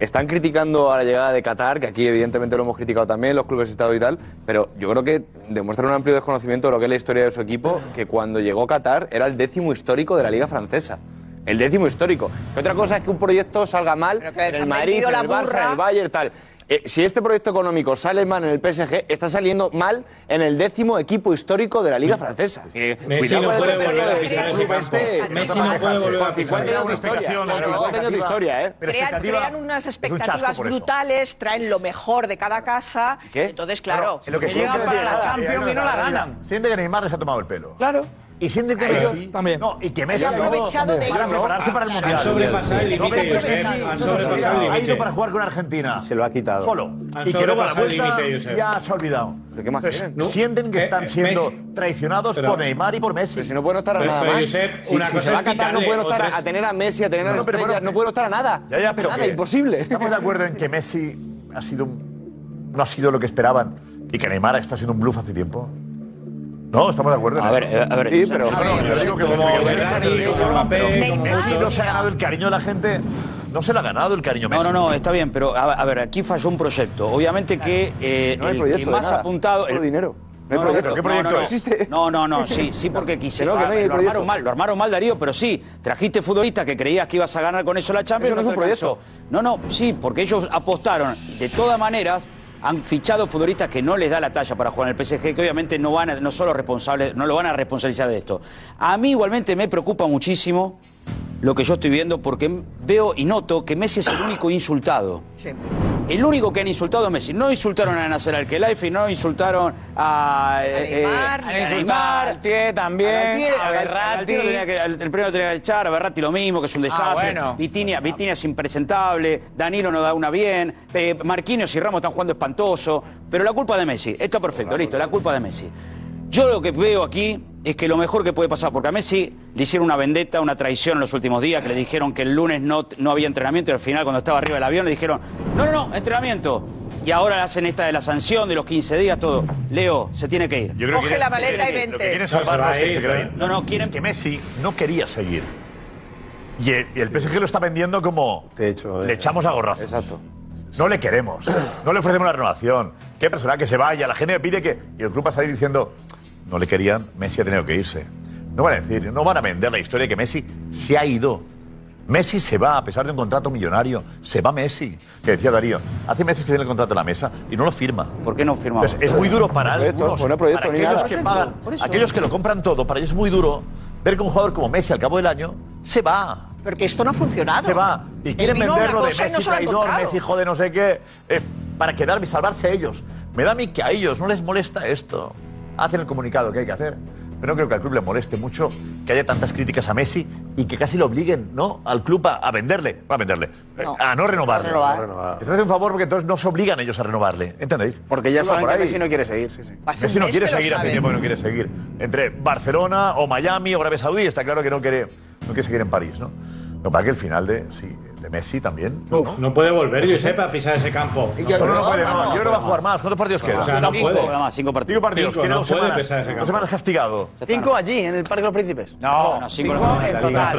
están criticando a la llegada de Qatar, que aquí evidentemente lo hemos criticado también, los clubes de Estado y tal, pero yo creo que demuestran un amplio desconocimiento de lo que es la historia de su equipo, que cuando llegó Qatar era el décimo histórico de la Liga Francesa. El décimo histórico. Que otra cosa es que un proyecto salga mal en el Madrid, en el Barça, en el Bayern, tal. Eh, si este proyecto económico sale mal en el PSG, está saliendo mal en el décimo equipo histórico de la Liga Francesa. Que, Messi cuidado no con el puede volver a de- pisar ese campo. este. Messi no puede volver a Con 50 pisar campo. Con 50 años de historia, ¿eh? Crean, crean unas expectativas brutales, traen lo mejor de cada casa. ¿Qué? Entonces, claro, En lo que sienten llegan para la Champions y no la ganan. Sienten que Neymar les ha tomado el pelo. Claro. Y sienten que Ellos Messi también. No, y que Messi han aprovechado de para prepararse para el Han mundial. sobrepasado el No límite, han sobrepasado el ha límite. ido para jugar con Argentina. Se lo ha quitado. Solo. Y que luego a la vuelta ya se ha olvidado. ¿Pero qué más Entonces? Sienten que Eh, están eh, siendo traicionados Pero- por Neymar y por Messi. Pero si no pueden estar a Pero- nada pero, más. Josep, si se va a es Qatar, no pueden estar otras- a tener a Messi, a tener a No, las estrellas, bueno, no pueden estar a nada. Ya, ya, pero nada, imposible. Estamos de acuerdo en que Messi ha sido un- no ha sido lo que esperaban y que Neymar está siendo un bluff hace tiempo. No, estamos de acuerdo. en A ver, eh, a ver, Sí, pero no, no, yo digo que Como Messi- no se ha ganado el cariño de la gente. No se le ha ganado el cariño Messi. No, no, no, está bien, pero a, a ver, aquí falló un proyecto. Obviamente que eh, No hay el proyecto que más nada, apuntado. el- dinero. No hay No, proyecto. no, ¿Qué proyecto no, no. existe? No, no, no, sí, sí, porque quisieron. Hay lo proyecto. armaron mal, lo armaron mal, Darío, pero sí, trajiste futbolistas que creías que ibas a ganar con eso la Champions. Eso no es un alcanzó. No, no, sí, porque ellos apostaron. De todas maneras, han fichado futbolistas que no les da la talla para jugar en el PSG, que obviamente no van a, no son los responsables, no lo van a responsabilizar de esto. A mí igualmente me preocupa muchísimo lo que yo estoy viendo, porque veo y noto que Messi es el único insultado. El único que han insultado es Messi. No insultaron a Nasser Al-Khelaifi, no insultaron a, eh, eh, a Neymar. a Galtier también, A Galtier, a Berratti. a Galtier lo tenía que- al- el primero tenía que echar, a Berratti lo mismo, que es un desastre. bueno. Vitinha, Vitinha es impresentable, Danilo no da una bien, eh, Marquinhos y Ramos están jugando espantoso, pero la culpa de Messi. Está perfecto, listo, la culpa de Messi. Yo lo que veo aquí es que lo mejor que puede pasar, porque a Messi le hicieron una vendetta, una traición en los últimos días, que le dijeron que el lunes no, no había entrenamiento y al final cuando estaba arriba del avión le dijeron, no, no, no, entrenamiento. Y ahora le hacen esta de la sanción, de los 15 días, todo. Leo, se tiene que ir. Yo creo Coge que la maleta y Lo que vente. quieren No salvar no es que ir, se quiera ir. No, no, quieren... Es que Messi no quería seguir. Y el, y el PSG lo está vendiendo como le echamos a gorrazo. Exacto. No le queremos. No le ofrecemos la renovación. Qué personal que se vaya. La gente me pide que. Y el club va a salir diciendo. No le querían, Messi ha tenido que irse. No van a decir, no van a vender la historia de que Messi se ha ido. Messi se va, a pesar de un contrato millonario. Se va Messi. Que decía Darío, hace meses que tiene el contrato en la mesa y no lo firma. ¿Por qué no firma? Entonces, es muy duro para algunos, para aquellos que pagan, aquellos que lo compran todo, para ellos es muy duro ver que un jugador como Messi al cabo del año se va. Porque esto no ha funcionado. Se va. Y quieren venderlo de no Messi ha traidor. Messi jode no sé qué, eh, para quedarme y salvarse a ellos. Me da a mí que a ellos no les molesta esto. Hacen el comunicado que hay que hacer. Pero no creo que al club le moleste mucho que haya tantas críticas a Messi y que casi lo obliguen, ¿no? Al club a, a venderle, no a venderle, eh, a no renovarle. A renovar. Les hace un favor porque entonces no se obligan ellos a renovarle, ¿entendéis? Porque ya saben por que. Messi no quiere seguir, sí, sí. Messi no quiere seguir, hace tiempo que no quiere seguir. Entre Barcelona o Miami o Arabia Saudí, está claro que no quiere, no quiere seguir en París, ¿no? No, para que el final de, sí, de Messi también. ¿no? No puede volver, Josep, a pisar ese campo. No, no, no puede, no. Yo creo que va a jugar más. ¿Cuántos partidos quedan? O sea, no puede. Nada más, cinco partidos. Cinco partidos. Cinco, Tiene no dos puede semanas. pesar ese campo. Dos semanas castigado. Cinco allí, en el Parque de los Príncipes. No, no, cinco no. en total.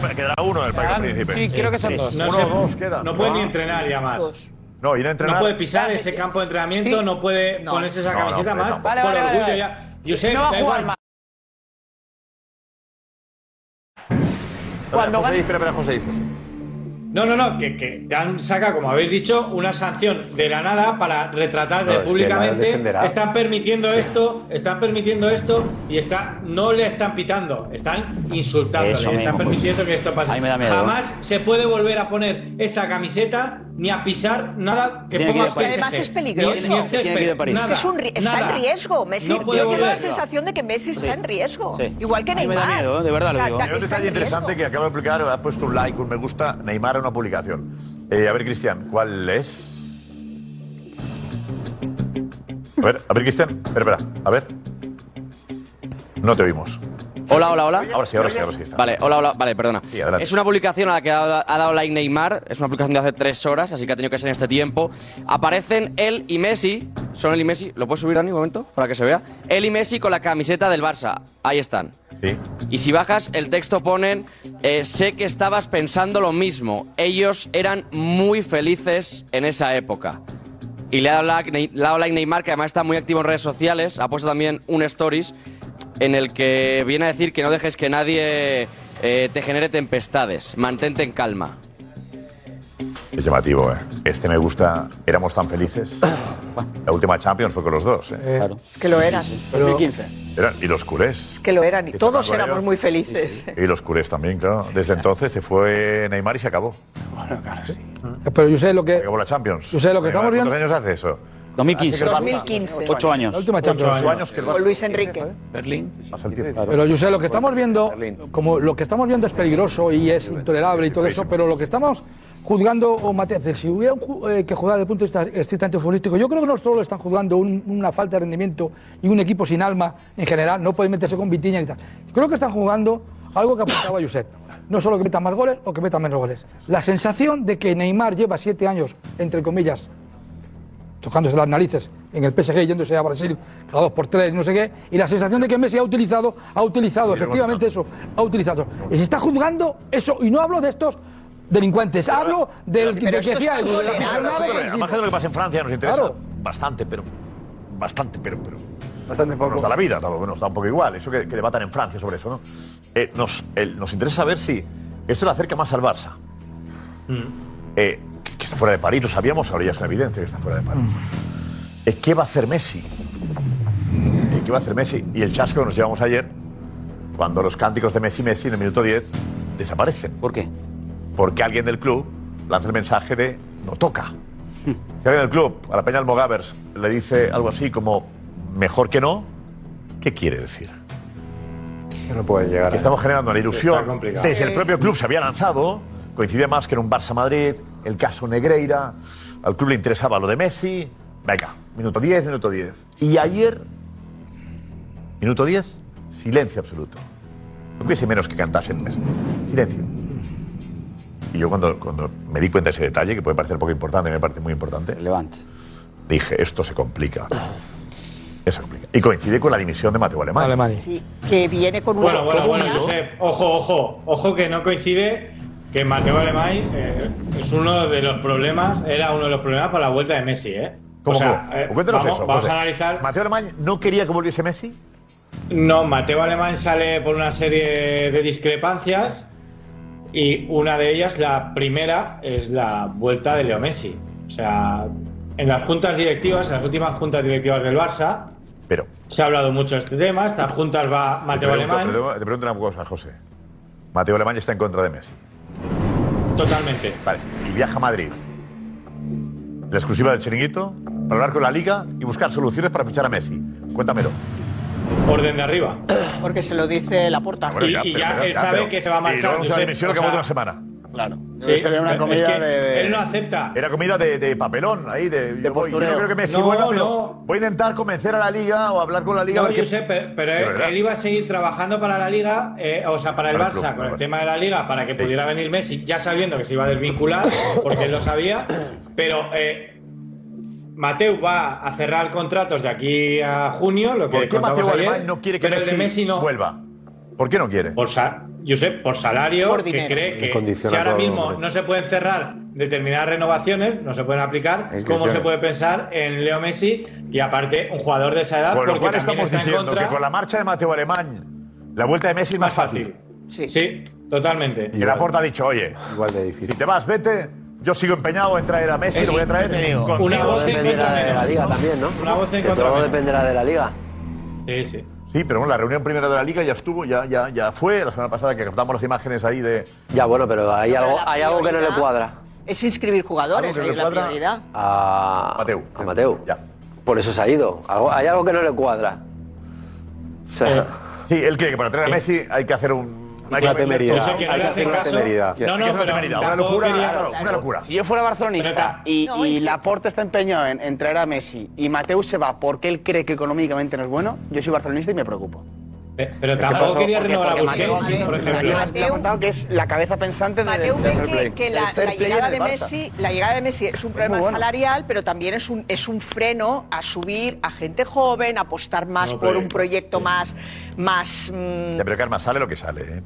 No, quedará uno en el Parque Príncipe. Sí, creo que son dos. No, Uno o dos quedan. no puede ni entrenar ya más. No, ir a entrenar. No puede pisar ese campo de entrenamiento, Sí. no puede No. ponerse esa No, no, camiseta más por vale, orgullo vale. ya. Josep, No va a jugar más. Cuando José, espera, espera, José dice. No, no, no, que, que te han sacado, como habéis dicho, una sanción de la nada para retratar No, que públicamente. defenderá. Están permitiendo esto, están permitiendo esto y está, no le están pitando, están insultándole, Eso están mismo, pues. permitiendo que esto pase. Ahí me da miedo. Jamás se puede volver a poner esa camiseta ni a pisar nada que que ponga. PSG. Además es peligroso. Ni, ni que césped, París. nada, Es un está nada. en riesgo. Messi, No puede yo tengo la sensación de que Messi está en riesgo. Sí. Igual que A mí me Neymar. da miedo, de verdad lo digo. que Hay un está detalle interesante que acabo de explicar. Ha puesto un like, un me gusta, Neymar una publicación. Eh, a ver, Cristian, ¿cuál es? A ver, a ver, Cristian. Espera, espera. A ver. No te oímos. Hola, hola, hola. Ahora sí, ahora sí, ahora sí. Está. Vale, hola, hola. Vale, perdona. Sí, adelante. Es una publicación a la que ha dado, ha dado like Neymar. Es una publicación de hace tres horas, así que ha tenido que ser en este tiempo. Aparecen él y Messi. Son él y Messi. ¿Lo puedes subir, Dani, un momento? Para que se vea. Él y Messi con la camiseta del Barça. Ahí están. Y si bajas, el texto ponen, eh, sé que estabas pensando lo mismo. Ellos eran muy felices en esa época. Y le ha dado like, le Neymar, que además está muy activo en redes sociales. Ha puesto también un stories en el que viene a decir que no dejes que nadie eh, te genere tempestades. Mantente en calma. Es llamativo, ¿eh? Este me gusta. Éramos tan felices. La última Champions fue con los dos, ¿eh? Es que lo eran. 2015. Eran- y los culés. Es que lo eran. Y todos Fernando éramos muy felices. Y los culés también, claro. Desde entonces se fue Neymar y se acabó. Pero yo sé lo que. Acabó la Champions. Yo sé lo que estamos ¿Cuántos viendo. años hace eso? 2015. 2015. Ocho años. La última Champions. Ocho años que el Con Barça- Luis Enrique. Berlín. Pero yo sé, lo que estamos viendo, como lo que estamos viendo es peligroso y es intolerable y todo eso, pero lo que estamos juzgando, o Mateo, si hubiera eh, que juzgar desde el punto de vista estrictamente futbolístico, yo creo que no solo lo están juzgando un- una falta de rendimiento y un equipo sin alma en general, no puede meterse con Vitiña y tal. Creo que están jugando algo que apuntaba Josep. No solo que metan más goles o que metan menos goles. La sensación de que Neymar lleva siete años, entre comillas, tocándose las narices en el PSG, yéndose a Brasil cada dos por tres, no sé qué, y la sensación de que Messi ha utilizado, ha utilizado efectivamente eso, ha utilizado. Y se está juzgando eso, y no hablo de estos delincuentes, hablo del Pero de que decía Edu, margen de lo que pasa en Francia nos interesa Claro. bastante, pero bastante, pero, pero Bastante poco. nos da la vida, tampoco nos da un poco igual. Eso que, que debatan en Francia sobre eso, ¿no? Eh, nos, el- nos interesa saber si esto le acerca más al Barça. Eh, que, que está fuera de París, lo sabíamos, ahora ya es una evidencia que está fuera de París. Eh, ¿Qué va a hacer Messi? Eh, ¿Qué va a hacer Messi? Y el chasco que nos llevamos ayer, cuando los cánticos de Messi, Messi en el minuto 10 desaparecen. ¿Por qué? Porque alguien del club lanza el mensaje de no toca. Si alguien del club, a la Peña Almogavers, le dice algo así como mejor que no, ¿qué quiere decir? Que no pueden llegar Que estamos generando la ilusión. Desde el propio club se había lanzado, coincide más que en un Barça Madrid, el caso Negreira, al club le interesaba lo de Messi. Venga, minuto 10, minuto 10. Y ayer, minuto 10, Silencio absoluto. No hubiese menos que cantasen Messi. Silencio. Y yo cuando, cuando me di cuenta de ese detalle, que puede parecer poco importante, me parece muy importante. Levante. Dije, esto se complica. Eso se complica. Y coincide con la dimisión de Mateo Alemán. Sí, que viene con una Bueno, bueno, bueno. Josep, ojo, ojo, ojo que no coincide que Mateo Alemán eh, es uno de los problemas, era uno de los problemas para la vuelta de Messi, ¿eh? ¿Cómo, o sea, eh, Cuéntanos vamos, eso. vamos José. a analizar. ¿Mateo Alemán no quería que volviese Messi? No, Mateo Alemán sale por una serie de discrepancias y una de ellas, la primera, es la vuelta de Leo Messi. O sea, en las juntas directivas, en las últimas juntas directivas del Barça, Pero. se ha hablado mucho de este tema. Estas juntas va Mateo te pregunto, Alemán. Te pregunto una cosa, José. Mateo Alemán está en contra de Messi. Totalmente. Vale. Y viaja a Madrid. La exclusiva del chiringuito para hablar con la liga y buscar soluciones para fichar a Messi. Cuéntamelo. Orden de arriba. Porque se lo dice la. Bueno, Y- ya, y pero- ya pero- él ya, sabe pero- que se va a Y marchar, la Josep, dimisión o acabó de una semana. Claro. Sí, sería una es comida que de- Él no acepta. Era comida de, de papelón, ahí, de, yo, voy- yo no creo que Messi No, vuelva, pero no. voy a intentar convencer a la liga o hablar con la liga. No, a ver qué- yo sé, pero, pero De él, iba a seguir trabajando para la liga, eh, o sea, para el Para el Barça, club, con el tema de la liga, para que pudiera venir Messi, ya sabiendo que se iba a desvincular, porque él lo sabía. Pero eh, Mateu va a cerrar contratos de aquí a junio, lo que ¿Por qué ayer, Alemán no quiere que Messi, de Messi no. vuelva? ¿Por qué no quiere? Por, Josep, por salario, Por que cree que si ahora mismo no se pueden cerrar determinadas renovaciones, no se pueden aplicar, Es ¿cómo se puede pensar en Leo Messi y aparte un jugador de esa edad? Con lo porque cual estamos está en diciendo contra- que con la marcha de Mateo Alemán, la vuelta de Messi es más fácil. Sí. Sí, totalmente. Y la porta ha dicho, oye, Igual de difícil. si te vas, vete. Yo sigo empeñado en traer a Messi, Sí, lo voy a traer contigo. una voz en Dependerá contra de la liga también, ¿no? Una voz en contra todo dependerá de la liga. Sí, sí. Sí, pero bueno, la reunión primera de la liga ya estuvo, ya, ya, ya fue la semana pasada que captamos las imágenes ahí de. Ya, bueno, pero hay Pero algo, hay algo que no le cuadra Es inscribir jugadores, ahí la prioridad. a Mateu. A Mateu. Ya. Por eso se ha ido. Algo- hay algo que no le cuadra. O sea, Eh, Sí, él cree que para traer a Messi hay que hacer un. Hay Una que- temeridad. Hay una temeridad. No, no, una locura, una locura. Si yo fuera barcelonista y, Laporte está empeñado en, traer a Messi y Mateu se va porque él cree que económicamente no es bueno, yo soy barcelonista y me preocupo. Pe- Pero ¿Qué tampoco pasó? quería Porque- renovar a Busquets, por ejemplo. Ha contado que es la cabeza pensante de, Mateu del ve que, que El la, la llegada de. Messi, la llegada de Messi es un problema bueno. salarial, pero también es un, es un freno a subir a gente joven, a apostar más No, por pero- un proyecto más, más mm, Ya, pero Karma, sale lo que sale, ¿eh?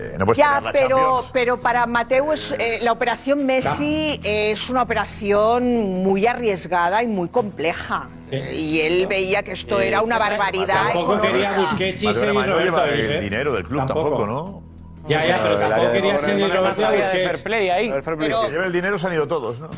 Eh, no puedes Ya, la pero, Champions. pero para Mateo es, eh, la operación Messi es una operación muy arriesgada y muy compleja. Eh, Y él veía que esto era una barbaridad. Tampoco quería. Busquets y Mateo Roberto, el ¿eh? dinero del club Tampoco. tampoco, ¿no? Ya, ya, pero el tampoco quería Busquets. fair play ahí. El fair play, Pero-. Si lleva el dinero se han ido todos, ¿no?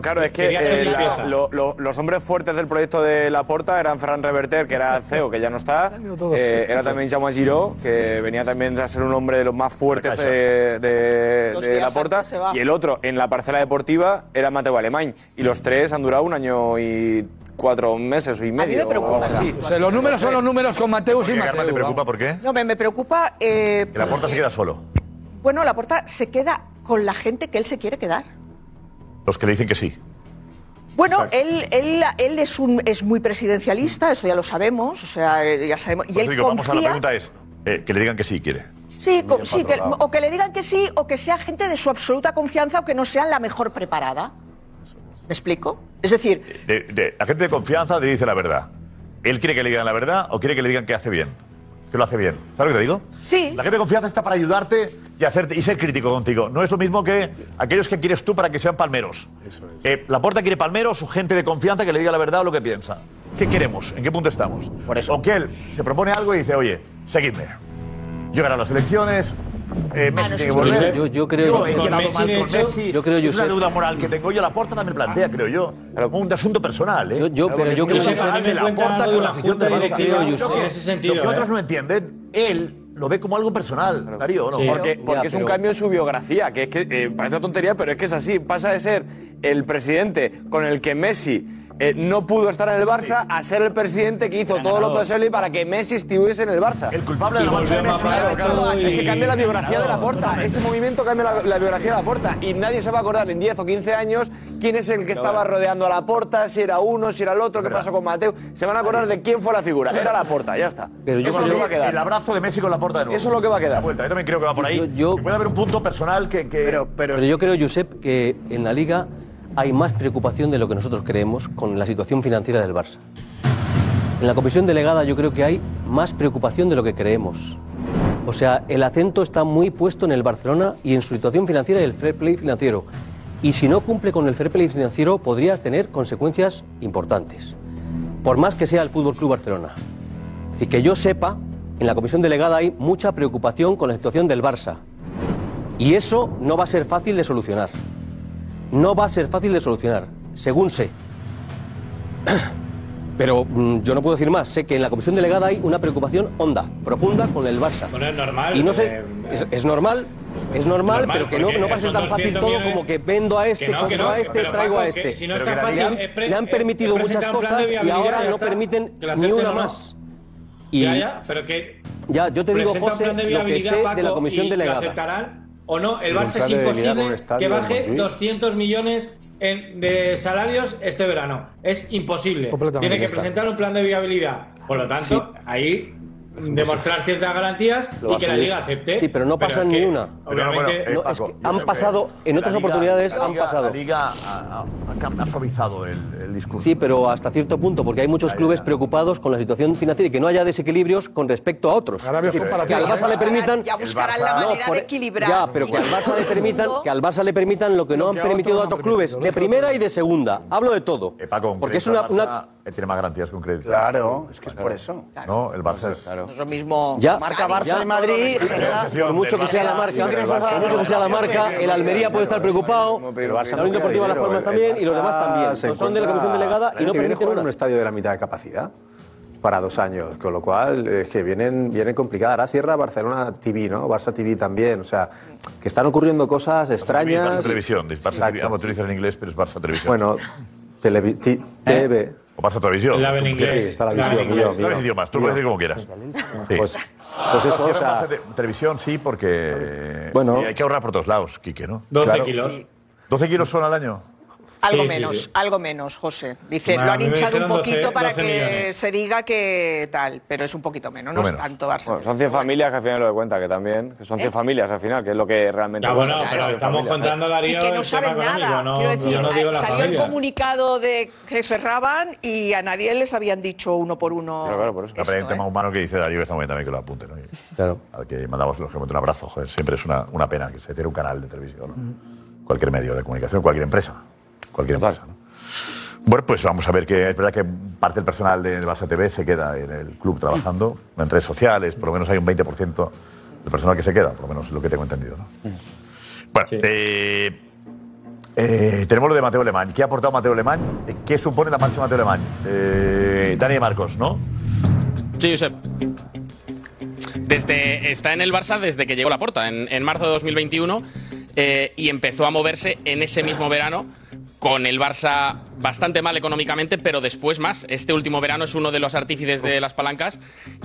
Claro, es que eh, la- lo- lo- los hombres fuertes del proyecto de Laporta eran Ferran Reverter, que era CEO, que ya no está. eh, era también Jaume Giró, que venía también a ser un hombre de los más fuertes de, de, de se va. Y el otro, en la parcela deportiva, era Mateo Alemán. Y los tres han durado un año y cuatro meses y medio. me o preocupa, algo así. o sea, los números son los números con Mateus ¿Por y Karma, te Mateu. preocupa? ¿Por qué? No, me, me preocupa. eh, Que la porta se queda solo. bueno, la porta se queda con la gente que él se quiere quedar. Los que le dicen que sí. Bueno, él, él, él es, un, es muy presidencialista, eso ya lo sabemos, o sea, eh, ya sabemos. Y él digo, vamos a la confía. pregunta es, eh, que le digan que sí quiere. Sí, sí, que- o que le digan que sí, o que sea gente de su absoluta confianza o que no sean la mejor preparada. ¿Me explico? Es decir, De, de- la gente de confianza te dice la verdad. ¿Él quiere que le digan la verdad o quiere que le digan que hace bien? Que lo hace bien. ¿Sabes lo que te digo? Sí. La gente de confianza está para ayudarte y, hacerte, y ser crítico contigo. No es lo mismo que aquellos que quieres tú para que sean palmeros. Eh, la Porta quiere palmeros o gente de confianza que le diga la verdad o lo que piensa. ¿Qué queremos? ¿En qué punto estamos? Por eso. O que él se propone algo y dice, oye, seguidme. Yo he ganado las elecciones, eh, Messi no, tiene que volver. Yo- yo creo- Yo Con Messi, mal de con Messi. yo creo, es una deuda moral que tengo yo. La Porta también plantea, creo yo, como un asunto personal. ¿eh? Yo- yo- pero yo creo- personal de la Porta con de la afición Junta del Barça. En creo que ese sentido, Lo que ¿eh? otros no entienden, él lo ve como algo personal, Darío, ¿no? Sí. Porque, Ya, porque es un pero- cambio en su biografía, que es que eh, parece una tontería, pero es que es así. Pasa de ser el presidente con el que Messi eh, no pudo estar en el Barça a ser el presidente que hizo todo lo posible para que Messi estuviese en el Barça. El culpable de la marcha de Messi. Es que cambia la biografía de la porta. totalmente. Ese movimiento cambia la, la biografía de la porta. Y nadie se va a acordar en 10 o 15 años quién es el que estaba rodeando a la porta, si era uno, si era el otro, qué pasó con Mateo. Se van a acordar de quién fue la figura. Era la porta, ya está. Pero yo Eso es lo que va a quedar. El abrazo de Messi con la porta de nuevo. Eso es lo que va a quedar. Vuelta. Yo también creo que va por ahí. Que puede haber un punto personal que. que- Pero, yo creo, Josep, que en la Liga hay más preocupación de lo que nosotros creemos con la situación financiera del Barça. En la comisión delegada yo creo que hay más preocupación de lo que creemos. O sea, el acento está muy puesto en el Barcelona y en su situación financiera y el fair play financiero. Y si no cumple con el fair play financiero, podría tener consecuencias importantes. Por más que sea el Fútbol Club Barcelona. Y que yo sepa, en la comisión delegada hay mucha preocupación con la situación del Barça. Y eso no va a ser fácil de solucionar. No va a ser fácil de solucionar, según sé. Pero mm, yo no puedo decir más. Sé que en la comisión delegada hay una preocupación honda, profunda con el Barça. Bueno, es normal. Y no sé, eh, es, es normal, es normal, Normal, pero que no, no pasa son tan fácil 200 todo como que vendo a este, Que no, que compro no, a este, traigo a Paco, este. si no está que fácil, le han, es pre- le han es permitido muchas cosas y ahora no permiten ni una más. Y Ya, ya, pero que ya, yo te digo, José, lo que sé de la comisión delegada. O no. El Barça es imposible que baje Montjuic. 200 millones en- de salarios este verano. Es imposible. Tiene que presentar un plan de viabilidad. Por lo tanto, ahí demostrar ciertas garantías y que la liga acepte. Sí, pero no es ni que, una. Que han pasado, en otras oportunidades han pasado. La Liga ha, suavizado el, discurso. Sí, pero hasta cierto punto, porque hay muchos clubes preocupados con la situación financiera y que no haya desequilibrios con respecto a otros. Que al Barça le Ya permitan. Ya buscarán la manera de equilibrar. Ya, pero que al Barça le permitan, que al Barça le permitan lo que no han que permitido a otros clubes, de primera y de segunda. Hablo de todo. Con Porque es una, eh, tiene más garantías con crédito. Claro, es que es por eso. No, el Barça es. No es lo mismo. Ya. Marca Barça Ya. y Madrid. Por mucho que sea la marca, por mucho que sea la marca, el Almería puede estar preocupado, Pero el Barça la Unión Deportiva Las Palmas también y los demás también. Son de la comisión delegada el y no que viene permiten en un estadio de la mitad de capacidad para dos años, con lo cual es que vienen, vienen complicadas. Ahora cierra Barcelona TV, ¿no? Barça TV también, o sea, que están ocurriendo cosas extrañas. Barça Televisión, Barça. TV, vamos a utilizar en inglés, pero es Barça Televisión. Bueno, TV. O Barça Televisión. La ven en inglés. Está la La visión, en inglés. Sabes idiomas, tú puedes decir como quieras. Sí. Pues, pues eso, o sea, Televisión sí, porque Bueno. sí, hay que ahorrar por todos lados, Quique, ¿no? 12 Claro. kilos. 12 kilos son al año. Algo Sí, sí, menos, sí. algo menos, José. Dice, Bueno, lo han hinchado un dijeron 12 poquito para 12 que millones. se diga que tal, pero es un poquito menos, no No es menos. tanto Barça. Bueno, son 100 familias que al final lo de cuenta, que también. Que son 100 ¿Eh? familias al final, que es lo que realmente. Ya, bueno, pero Son estamos familias. contando, y Darío, que no el saben nada. No, Quiero decir, no digo salió el comunicado de que cerraban y a nadie les habían dicho uno por uno. Claro, claro, por eso. No, pero hay un Esto, tema ¿eh? humano que dice Darío que está muy bien también que lo apunte, ¿no? Y Claro. Al que mandamos lógicamente un abrazo, joder, siempre es una, una pena que se cierre un canal de televisión, ¿no? Cualquier medio de comunicación, cualquier empresa, cualquier empresa, ¿no? Bueno, pues vamos a ver que es verdad que parte del personal de Barça TV se queda en el club trabajando, en redes sociales, por lo menos hay un 20% del personal que se queda, por lo menos es lo que tengo entendido, ¿no? Bueno, eh, eh, tenemos lo de Mateo Alemán. ¿Qué ha aportado Mateo Alemán? ¿Qué supone la marcha de Mateo Alemán? Eh, Dani Marcos, ¿no? Sí, Josep. Desde, está en el Barça desde que llegó la porta, en, en marzo de 2021, eh, y empezó a moverse en ese mismo verano, con el Barça bastante mal económicamente, pero después más. Este último verano es uno de los artífices de las palancas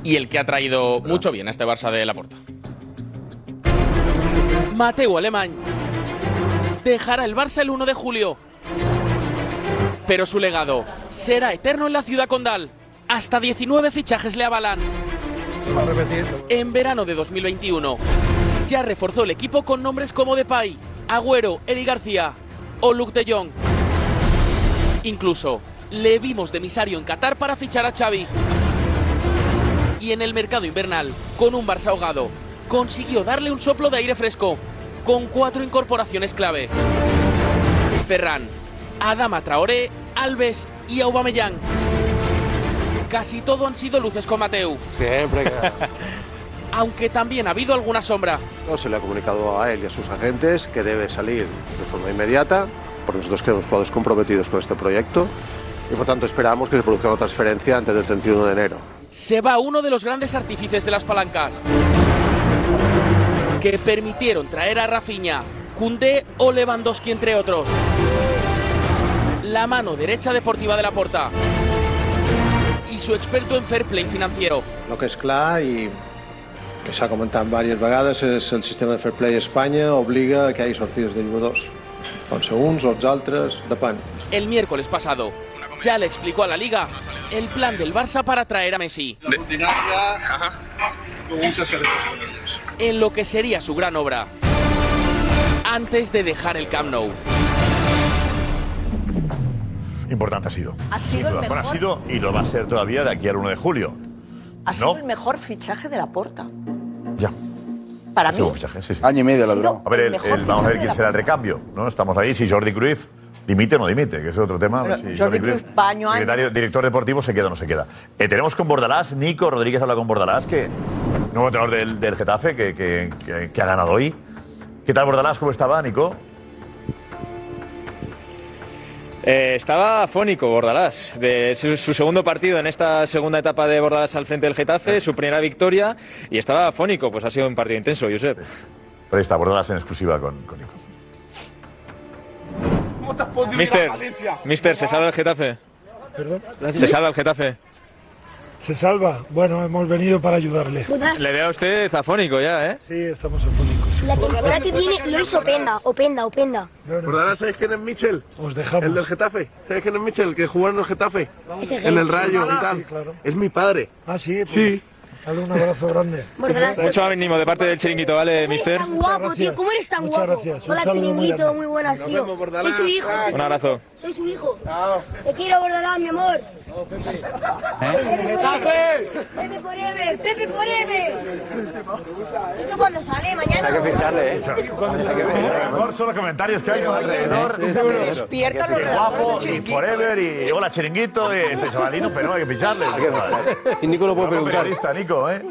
y el que ha traído mucho bien a este Barça de la porta. Mateo Alemán dejará el Barça el 1 de julio. Pero su legado será eterno en la ciudad condal. Hasta 19 fichajes le avalan. En verano de 2021, ya reforzó el equipo con nombres como Depay, Agüero, Eri García o Luke de Jong. Incluso le vimos de emisario en Qatar para fichar a Xavi. Y en el mercado invernal, con un Barça ahogado, consiguió darle un soplo de aire fresco, con cuatro incorporaciones clave. Ferran, Adama Traoré, Alves y Aubameyang. Casi todo han sido luces con Mateu. Siempre. Aunque también ha habido alguna sombra. No se le ha comunicado a él y a sus agentes que debe salir de forma inmediata, porque nosotros queremos jugadores comprometidos con este proyecto y por tanto esperamos que se produzca una transferencia antes del 31 de enero. se va uno de los grandes artífices de las palancas. Que permitieron traer a Rafinha, Koundé o Lewandowski, entre otros. la mano derecha deportiva de la porta y su experto en fair play financiero. El que és clar i que s'ha comentat diverses vegades és el sistema de fair play a Espanya obliga a que hi hagi sortides de jugadors. Ser uns o els altres, depèn. El miércoles pasado ya le explicó a la liga el plan del Barça para traer a Messi en lo que sería su gran obra antes de dejar el Camp Nou. Importante ha sido. Ha sido el Bueno, ha mejor. sido y lo va a ser todavía de aquí al 1 de julio. Ha sido ¿No? el mejor fichaje de la porta. Ya. Para mí. sido un fichaje, sí, sí. Año y medio lo duró. A ver, el- mejor vamos a ver quién la será el recambio. ¿no? Estamos ahí. Si Jordi Cruyff dimite o no dimite, que es otro tema. Pero si Jordi Cruyff va año a año. secretario- director deportivo, se queda o no se queda. Eh, tenemos con Bordalás, Nico Rodríguez habla con Bordalás, que nuevo entrenador del, del Getafe, que, que- que- que ha ganado hoy. ¿Qué tal, Bordalás? ¿Cómo estaba, Nico? Eh, estaba afónico Bordalás, de su, su segundo partido en esta segunda etapa de Bordalás al frente del Getafe, su primera victoria, y estaba afónico, pues ha sido un partido intenso, Josep. Pero ahí está, Bordalás en exclusiva con, con Nico. Mister, Mister, ¿se salva el Getafe? ¿Perdón? ¿Se salva el Getafe? ¿Se salva? Bueno, hemos venido para ayudarle. Le veo a usted afónico ya, ¿eh? Sí, estamos afónicos. La temporada que viene lo hizo Openda, Openda, Openda. ¿Verdad? ¿Sabéis quién es Michel? Os dejamos. El del Getafe. ¿Sabéis quién es Michel? El que jugó en el Getafe. En el. Rayo Ah, y tal. Es mi padre. Ah, sí. Pues, Sí. Dale un abrazo grande. Mucho ánimo de parte del chiringuito, ¿vale, Mister? tan guapo, tío. ¿Cómo eres tan Muchas guapo? gracias. Hola, chiringuito, muy buenas, Nos tío. vemos. Soy su hijo. soy Un abrazo. Soy su hijo. Te quiero, Bordalás, mi amor. Pepe Forever, Pepe Forever. ¿Esto cuándo sale? ¿Mañana? Hay que ficharle, ¿eh? Lo mejor son los comentarios que hay alrededor. Despierta los guapo, y forever, y hola chiringuito, y este chavalino, pero no hay que ficharle. Y Nico lo puede preguntar. ¿Eh?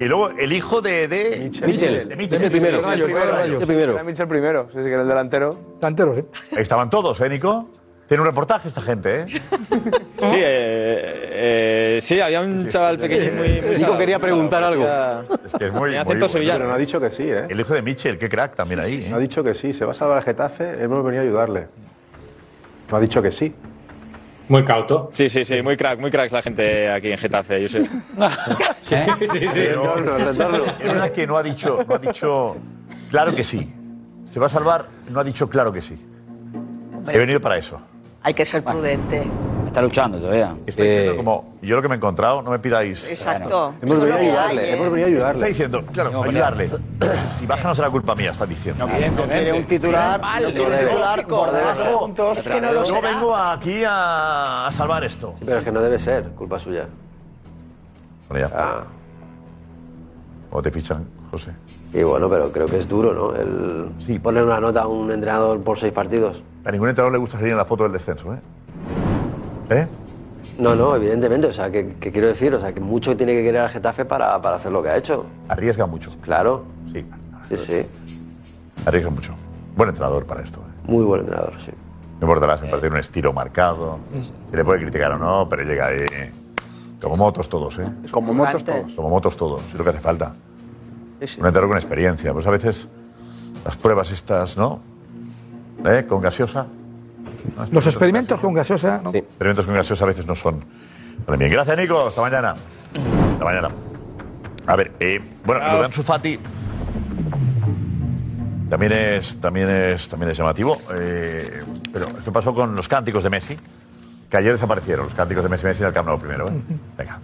Y luego el hijo de. de Michel. De Michel primero. Michel Michel primero. Era Mitchell primero, sí, sí, que era el delantero. Delantero, ¿eh? Ahí estaban todos, ¿eh, Nico? Tiene un reportaje esta gente, ¿eh? Sí, eh, eh, sí, había un chaval pequeño muy... muy Nico quería preguntar algo. Es que es muy. Muy acento bueno. sevillano. Pero no ha dicho que sí, ¿eh? El hijo de Mitchell, qué crack también ahí. ¿eh? Ha dicho que sí. Se va a salvar el Getafe. Hemos venido a ayudarle. No ha dicho que sí. Muy cauto. Sí, sí, sí, muy crack, muy cracks la gente aquí en Getafe, Josep. Sí, sí, sí. Pero, es verdad que no ha dicho, no ha dicho claro que sí. Se va a salvar, no ha dicho claro que sí. He venido para eso. Hay que ser prudente. Está luchando todavía. Está diciendo como, yo lo que me he encontrado, no me pidáis. Exacto. Hemos venido a ayudarle. hay, ¿eh? Hemos venido a Está ayudarle. diciendo, claro, ayudarle. Si baja no será culpa mía, está diciendo. Quiere un titular. Mal, no quiere un titular. lógico. Bordalás No, juntos. Es que no lo Yo vengo aquí a, a salvar esto. Pero es que no debe ser culpa suya. Bueno, ya. Ah, ¿Cómo te fichan, José? Y bueno, pero creo que es duro, ¿no? El Sí. poner una nota a un entrenador por seis partidos. A ningún entrenador le gusta salir en la foto del descenso, ¿eh? ¿Eh? No, no, evidentemente. O sea, que, que quiero decir, o sea, que mucho tiene que querer al Getafe para, para hacer lo que ha hecho. Arriesga mucho. Claro. Sí. Sí, sí. Arriesga mucho. Buen entrenador para esto. ¿eh? Muy buen entrenador, sí. No importará, me parece un estilo marcado. Se le puede criticar o no, pero llega ahí. Como motos todos, ¿eh? Como motos todos. Como motos todos, es lo que hace falta. Un entrenador con experiencia. Pues a veces las pruebas estas, ¿no? ¿Eh? Con gaseosa. Los experimentos con gaseosa. ¿no? Experimentos con gaseosa a veces no son. para bien. Gracias, Nico. Hasta mañana. Hasta mañana. A ver, eh, bueno, lo de Ansu Fati también es, también es, también es llamativo. eh, pero esto pasó con los cánticos de Messi, que ayer desaparecieron. Los cánticos de Messi, Messi en el Camp Nou primero. ¿eh? Venga.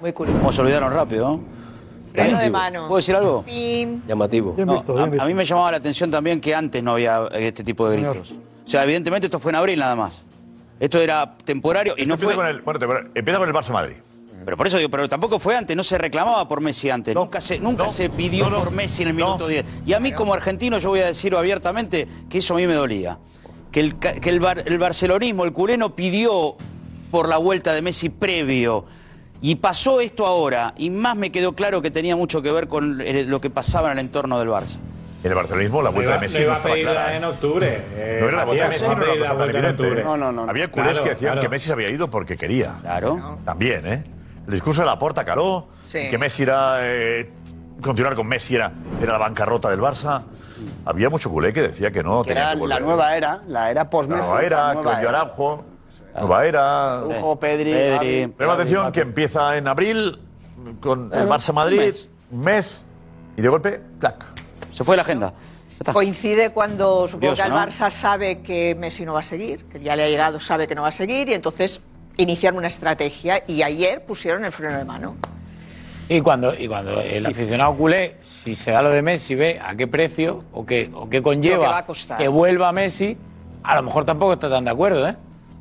Muy curioso. ¿Cómo se olvidaron rápido? ¿no? Freno de mano. ¿Puedo decir algo? Llamativo. A, mí me llamaba la atención también que antes no había este tipo de Señor. gritos. O sea, evidentemente esto fue en abril nada más. Esto era temporario y no fue... bueno, empieza con el Barça Madrid. Pero por eso digo, pero tampoco fue antes, no se reclamaba por Messi antes. nunca se, nunca se pidió no, por Messi en el minuto 10. Y a mí como argentino yo voy a decir abiertamente que eso a mí me dolía. Que el, que el, bar- el barcelonismo, el culeno, pidió por la vuelta de Messi previo. Y pasó esto ahora, y más me quedó claro que tenía mucho que ver con eh, lo que pasaba en el entorno del Barça. El barcelonismo, la vuelta de Messi no estaba clara. ¿eh? en octubre. No no. No, no, no. Había culés que decían que Messi se había ido porque quería. Claro. También, ¿eh? El discurso de la porta caló, sí. que Messi era... Eh, continuar con Messi era, era la bancarrota del Barça. Había mucho culé que decía que no. Que era la nueva era, la era post-Messi. La nueva era, Claudio Araujo. Nubaera. Ujo, Pedri. Pedri Pero atención Pedri, que empieza en abril con el Barça Madrid, mes. mes. y de golpe, clac. Se fue la agenda. Coincide cuando supongo Curioso, que el. Barça sabe que Messi no va a seguir, que ya le ha llegado, sabe que no va a seguir y entonces iniciaron una estrategia y ayer pusieron el freno de mano. Y cuando, y cuando el aficionado culé, si se da lo de Messi, ve a qué precio o qué, o qué conlleva que, que vuelva Messi, a lo mejor tampoco está tan de acuerdo, ¿eh?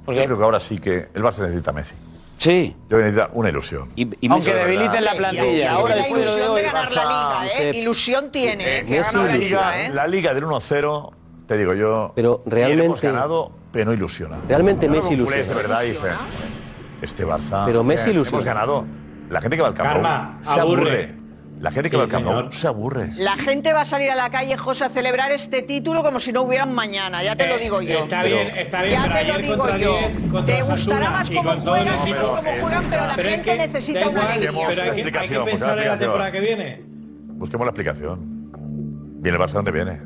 Porque... Yo creo que ahora sí que el Barça necesita Messi. Sí. Yo necesita una ilusión. Aunque debiliten la plantilla. Y ahora la ilusión de, ganar la liga, ¿eh? Ilusión eh, tiene. Eh, que Messi, la, liga, ¿eh? la liga del 1-0, te digo yo. Pero realmente. Hemos ganado, pero no ilusiona. Realmente Messi ilusiona. De verdad, dice. Este Barça. Pero eh, Messi ilusiona. Hemos ganado. La gente que va al campo Karma, se aburre. La gente que va al Camp Nou se aburre. La gente va a salir a la calle, José, a celebrar este título como si no hubieran mañana, ya te lo eh, digo yo. Está bien, está bien, ya pero te lo digo yo. te gustará más cómo juegan y cómo pero, eh, juegan, pero la pero gente que, necesita una Busquemos la explicación. Hay que pensar en la temporada que viene. Busquemos la explicación. Viene el Barça donde viene.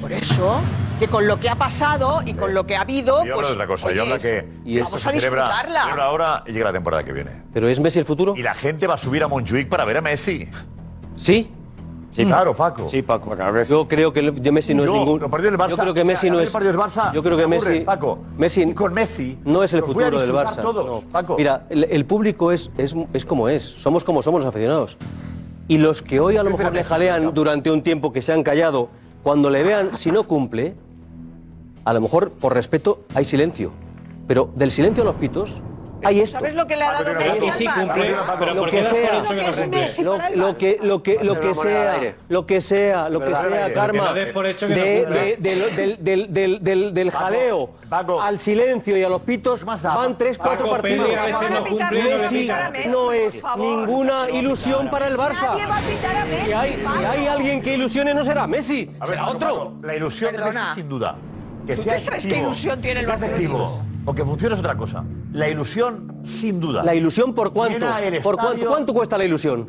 Por eso, que con lo que ha pasado y con eh, lo que ha habido. Yo pues, hablo de otra cosa, yo hablo que. Y vamos a celebra, disfrutarla. Celebra ahora y llega la temporada que viene. ¿Pero es Messi el futuro? Y la gente va a subir a Montjuic para ver a Messi. ¿Sí? Sí, mm. claro, Paco. Sí, Paco. yo creo que Messi no, es ningún. Los partidos del Barça, yo creo que Messi no es. Barça, yo creo que Messi. Paco. Messi con Messi. No es el futuro del Barça. Todos. Paco. Mira, el, público es, es, es, como es. Somos como somos los aficionados. Y los que hoy a lo mejor le jalean durante un tiempo que se han callado, cuando le vean si no cumple, a lo mejor por respeto hay silencio. Pero del silencio a los pitos hay esto. ¿Sabes lo que le ha dado Messi? Y sí cumple, pero lo que sea, lo que lo que lo que sea, lo que sea, lo que sea, Karma, del jaleo al silencio y a los pitos van tres cuatro partidos. Messi no es ninguna ilusión para el Barça. Si hay, si hay alguien que ilusione no será Messi, será otro. La ilusión de Messi sin duda. Que sea qué ilusión tiene el Barcelona? Porque funciona es otra cosa. La ilusión, sin duda. ¿La ilusión por cuánto? ¿Por cuánto, cuánto cuesta la ilusión?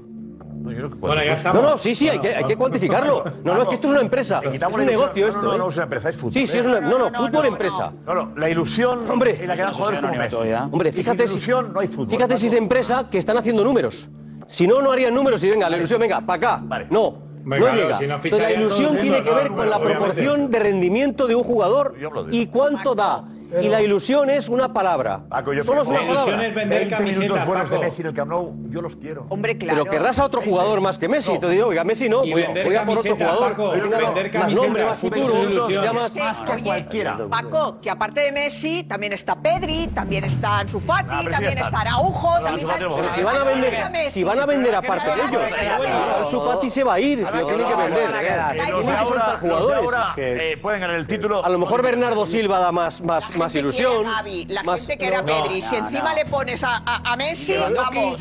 No. Bueno, ya No, no, sí, sí, hay que, hay que cuantificarlo. No, no, es que esto es una empresa. Es un negocio esto. no, no, no es una empresa, es fútbol. Sí, sí, es una. No, no, fútbol empresa. No, no, la ilusión Hombre. es la que dan jugadores como Hombre, fíjate si- ilusión no hay. Fíjate si es empresa que están haciendo números. Si no, no harían números y venga, la ilusión, venga, para acá. No. No llega. si no Entonces, la ilusión tiene que ver con la proporción de rendimiento de un jugador y cuánto da. Pero... Y la ilusión es una palabra. Paco, yo Solo es una la palabra. ilusión es vender 20 buenos Paco. de Messi en el Camp Nou, yo los quiero. Hombre, claro. Pero querrás a otro jugador más que Messi. No. Te digo, oiga, Messi no, voy, voy, a por otro jugador. Paco, que tenga vender más nombre, más futuro, se llama sí, más que oye, cualquiera. Paco, que aparte de Messi, también está Pedri, también está Ansu Fati, ah, también está. está Araujo, también está... Si van a vender, si van a, vender aparte de ellos, Ansu Fati se va a ir, lo tiene que vender. Los ahora eh, pueden ganar el título. A lo mejor Bernardo Silva da más más más ilusión. Javi, la más... gente que era Pedri. si encima le pones a, a, a Messi, vamos.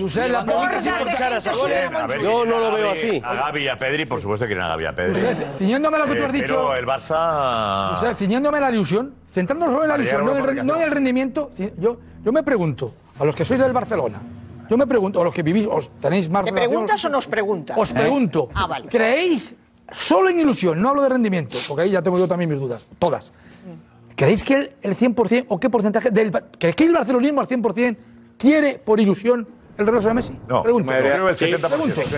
Yo no lo veo así. A Gaby y a Pedri, por supuesto que quieren a Gaby y a Pedri. Ciñéndome lo que tú has eh, dicho. Pero el Barça. Josep, ciñéndome la ilusión, centrándonos solo en la ilusión, no en el rendimiento. Yo, yo me pregunto, a los que sois del Barcelona, yo me pregunto, o los que vivís, os tenéis más ¿Te preguntas o nos preguntas? Os ¿Eh? pregunto. ¿Eh? Ah, vale. ¿Creéis solo en ilusión? No hablo de rendimiento, porque ahí ya tengo yo también mis dudas, todas. ¿Creéis que el, el 100% o qué porcentaje del ¿creéis que el barcelonismo al 100% quiere por ilusión el regreso de Messi? No, pregunto. Mayoría, el 70%. Sí, pregunto. El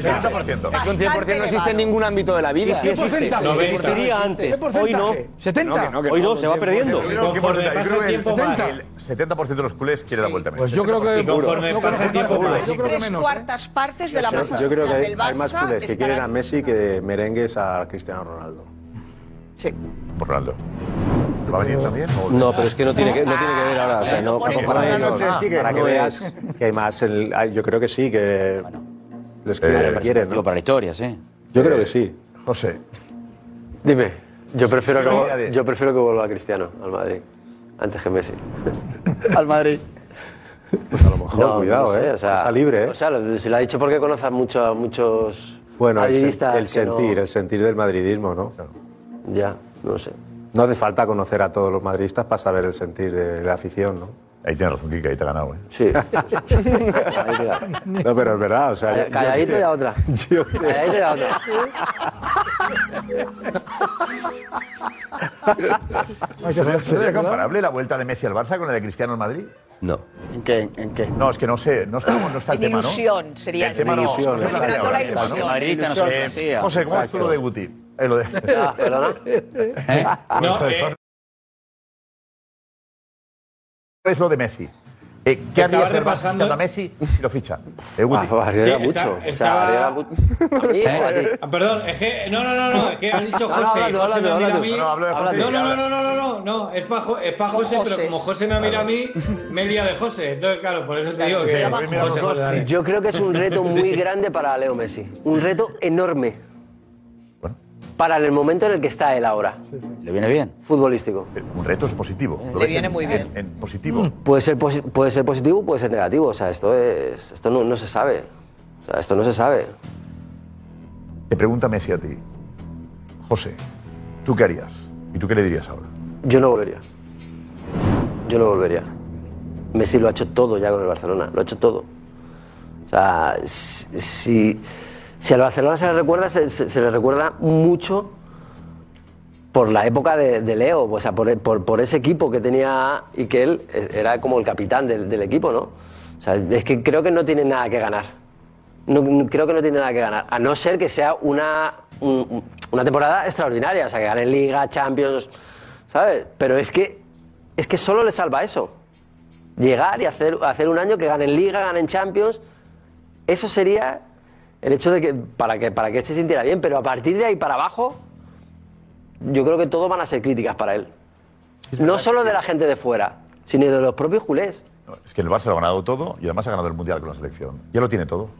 70%. Es que un 100% no existe en ningún ámbito de la vida. Sí, sí, ¿Qué porcentaje? No, existiría antes. Hoy no. ¿70? No, que no, que Hoy no, se va perdiendo. Conforme pasa el tiempo más. El 70% de los culés quiere la vuelta a pues Messi. Pues yo creo que... Conforme pasa el tiempo más. Yo creo que menos. ¿eh? cuartas partes de la masa Yo creo que hay más culés que quieren a Messi que merengues a Cristiano Ronaldo. Por Ronaldo. ¿Va a venir también? o- No, pero es que no tiene que, no tiene que ver ahora. O sea, no, Para, no, para para que No veas que hay más. el- ah, yo creo que sí, que les Eh, quieren, ¿no? para la historia, sí. Yo creo que sí. José. Dime. Yo prefiero, Sí, que, yo prefiero que vuelva Cristiano al Madrid antes que Messi. al Madrid. Pues a lo mejor, cuidado, ¿eh? Está libre, ¿eh? O sea, lo- si lo ha dicho porque conoce a muchos, a muchos Bueno, el, sen- madridistas el que no- sentir, el sentir del madridismo, ¿no? Ya, no sé. No hace falta conocer a todos los madridistas para saber el sentir de, la afición, ¿no? Ahí tienes razón, Kike, ahí te ha ganado, ¿eh? Sí. No, pero es verdad, o sea... Calladito y a otra. Calladito y a otra. ¿Sería comparable la vuelta de Messi al Barça con la de Cristiano al Madrid? No. ¿En qué? ¿En qué? No, es que no sé, no está, no está el En tema, ¿no? ilusión sería El tema no, ilusión, Eh. José, ¿cómo es lo de Guti? Eh, lo de... Ah, ¿Perdona? No, eh, es lo de Messi. Eh, ¿Qué fichando a Messi si lo ficha? Eh, Guti. Ah, Sí, mucho. Perdón, es que. No, no, no, no, es que ha dicho No, no, José. No, No, no, no, no, no, no, no, no, es para es pa José, pero como José me mira a mí, me he liado de José. Entonces, claro, por eso te digo que. José, José, dale. Yo creo que es un reto muy Sí. grande para Leo Messi. Un reto enorme. Para el momento en el que está él ahora. Le viene bien. Futbolístico. Un reto es positivo. ¿Lo Le ves viene en- muy bien. En, en positivo. Puede ser, posi- puede ser positivo, puede ser negativo. O sea, esto, es, esto no, no se sabe. O sea, esto no se sabe. Te pregunta Messi a ti. José, ¿tú qué harías? ¿Y tú qué le dirías ahora? Yo no volvería. Yo no volvería. Messi lo ha hecho todo ya con el Barcelona. Lo ha hecho todo. O sea, si, si, si al Barcelona se le recuerda, se, le recuerda mucho por la época de, Leo, o sea, por, por- ese equipo que tenía y que él era como el capitán del, equipo, ¿no? O sea, es que creo que no tiene nada que ganar. No, creo que no tiene nada que ganar. A no ser que sea una, un- una temporada extraordinaria, o sea, que gane Liga, Champions, ¿sabes? Pero es que, es que solo le salva eso. Llegar y hacer, hacer un año que ganen Liga, ganen Champions, eso sería el hecho de que para que para que él se sintiera bien, pero a partir de ahí para abajo, yo creo que todo van a ser críticas para él. No solo de la gente de fuera, sino de los propios culés. No, es que el Barça lo ha ganado todo y además ha ganado el Mundial con la selección. Ya lo tiene todo.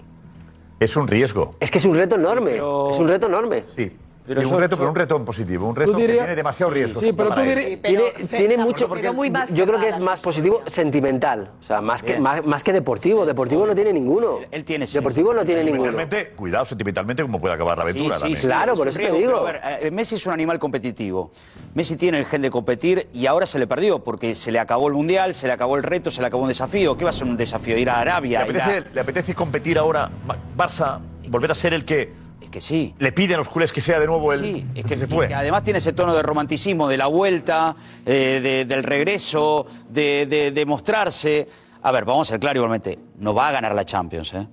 Es un riesgo. Es que es un reto enorme. Es un reto enorme. Sí. Pero un eso- reto, pero un reto en positivo. Un reto que tiene demasiado riesgo. Sí, pero tú para él. dirías- tiene, tiene mucho porque yo creo que es más positivo sentimental, o sea, más que más, más que deportivo. Deportivo no tiene ninguno. Él tiene Deportivo no tiene ninguno. Cuidado sentimentalmente cómo puede acabar la aventura Sí, sí, también. sí, es un riesgo, pero a ver, eh, Messi es un animal competitivo. Messi tiene el gen de competir y ahora se le perdió porque se le acabó el mundial, se le acabó el reto, se le acabó un desafío. ¿Qué va a ser un desafío? Ir a ¿Le Arabia. a- apetece, le apetece competir ahora, Barça, volver a ser el que, que sí. le pide a los culés que sea de nuevo el Sí, es que que, se fue? que además tiene ese tono de romanticismo de la vuelta, eh, de- del regreso, de, de- de mostrarse. A ver, vamos a ser claros igualmente, no va a ganar la Champions, ¿eh?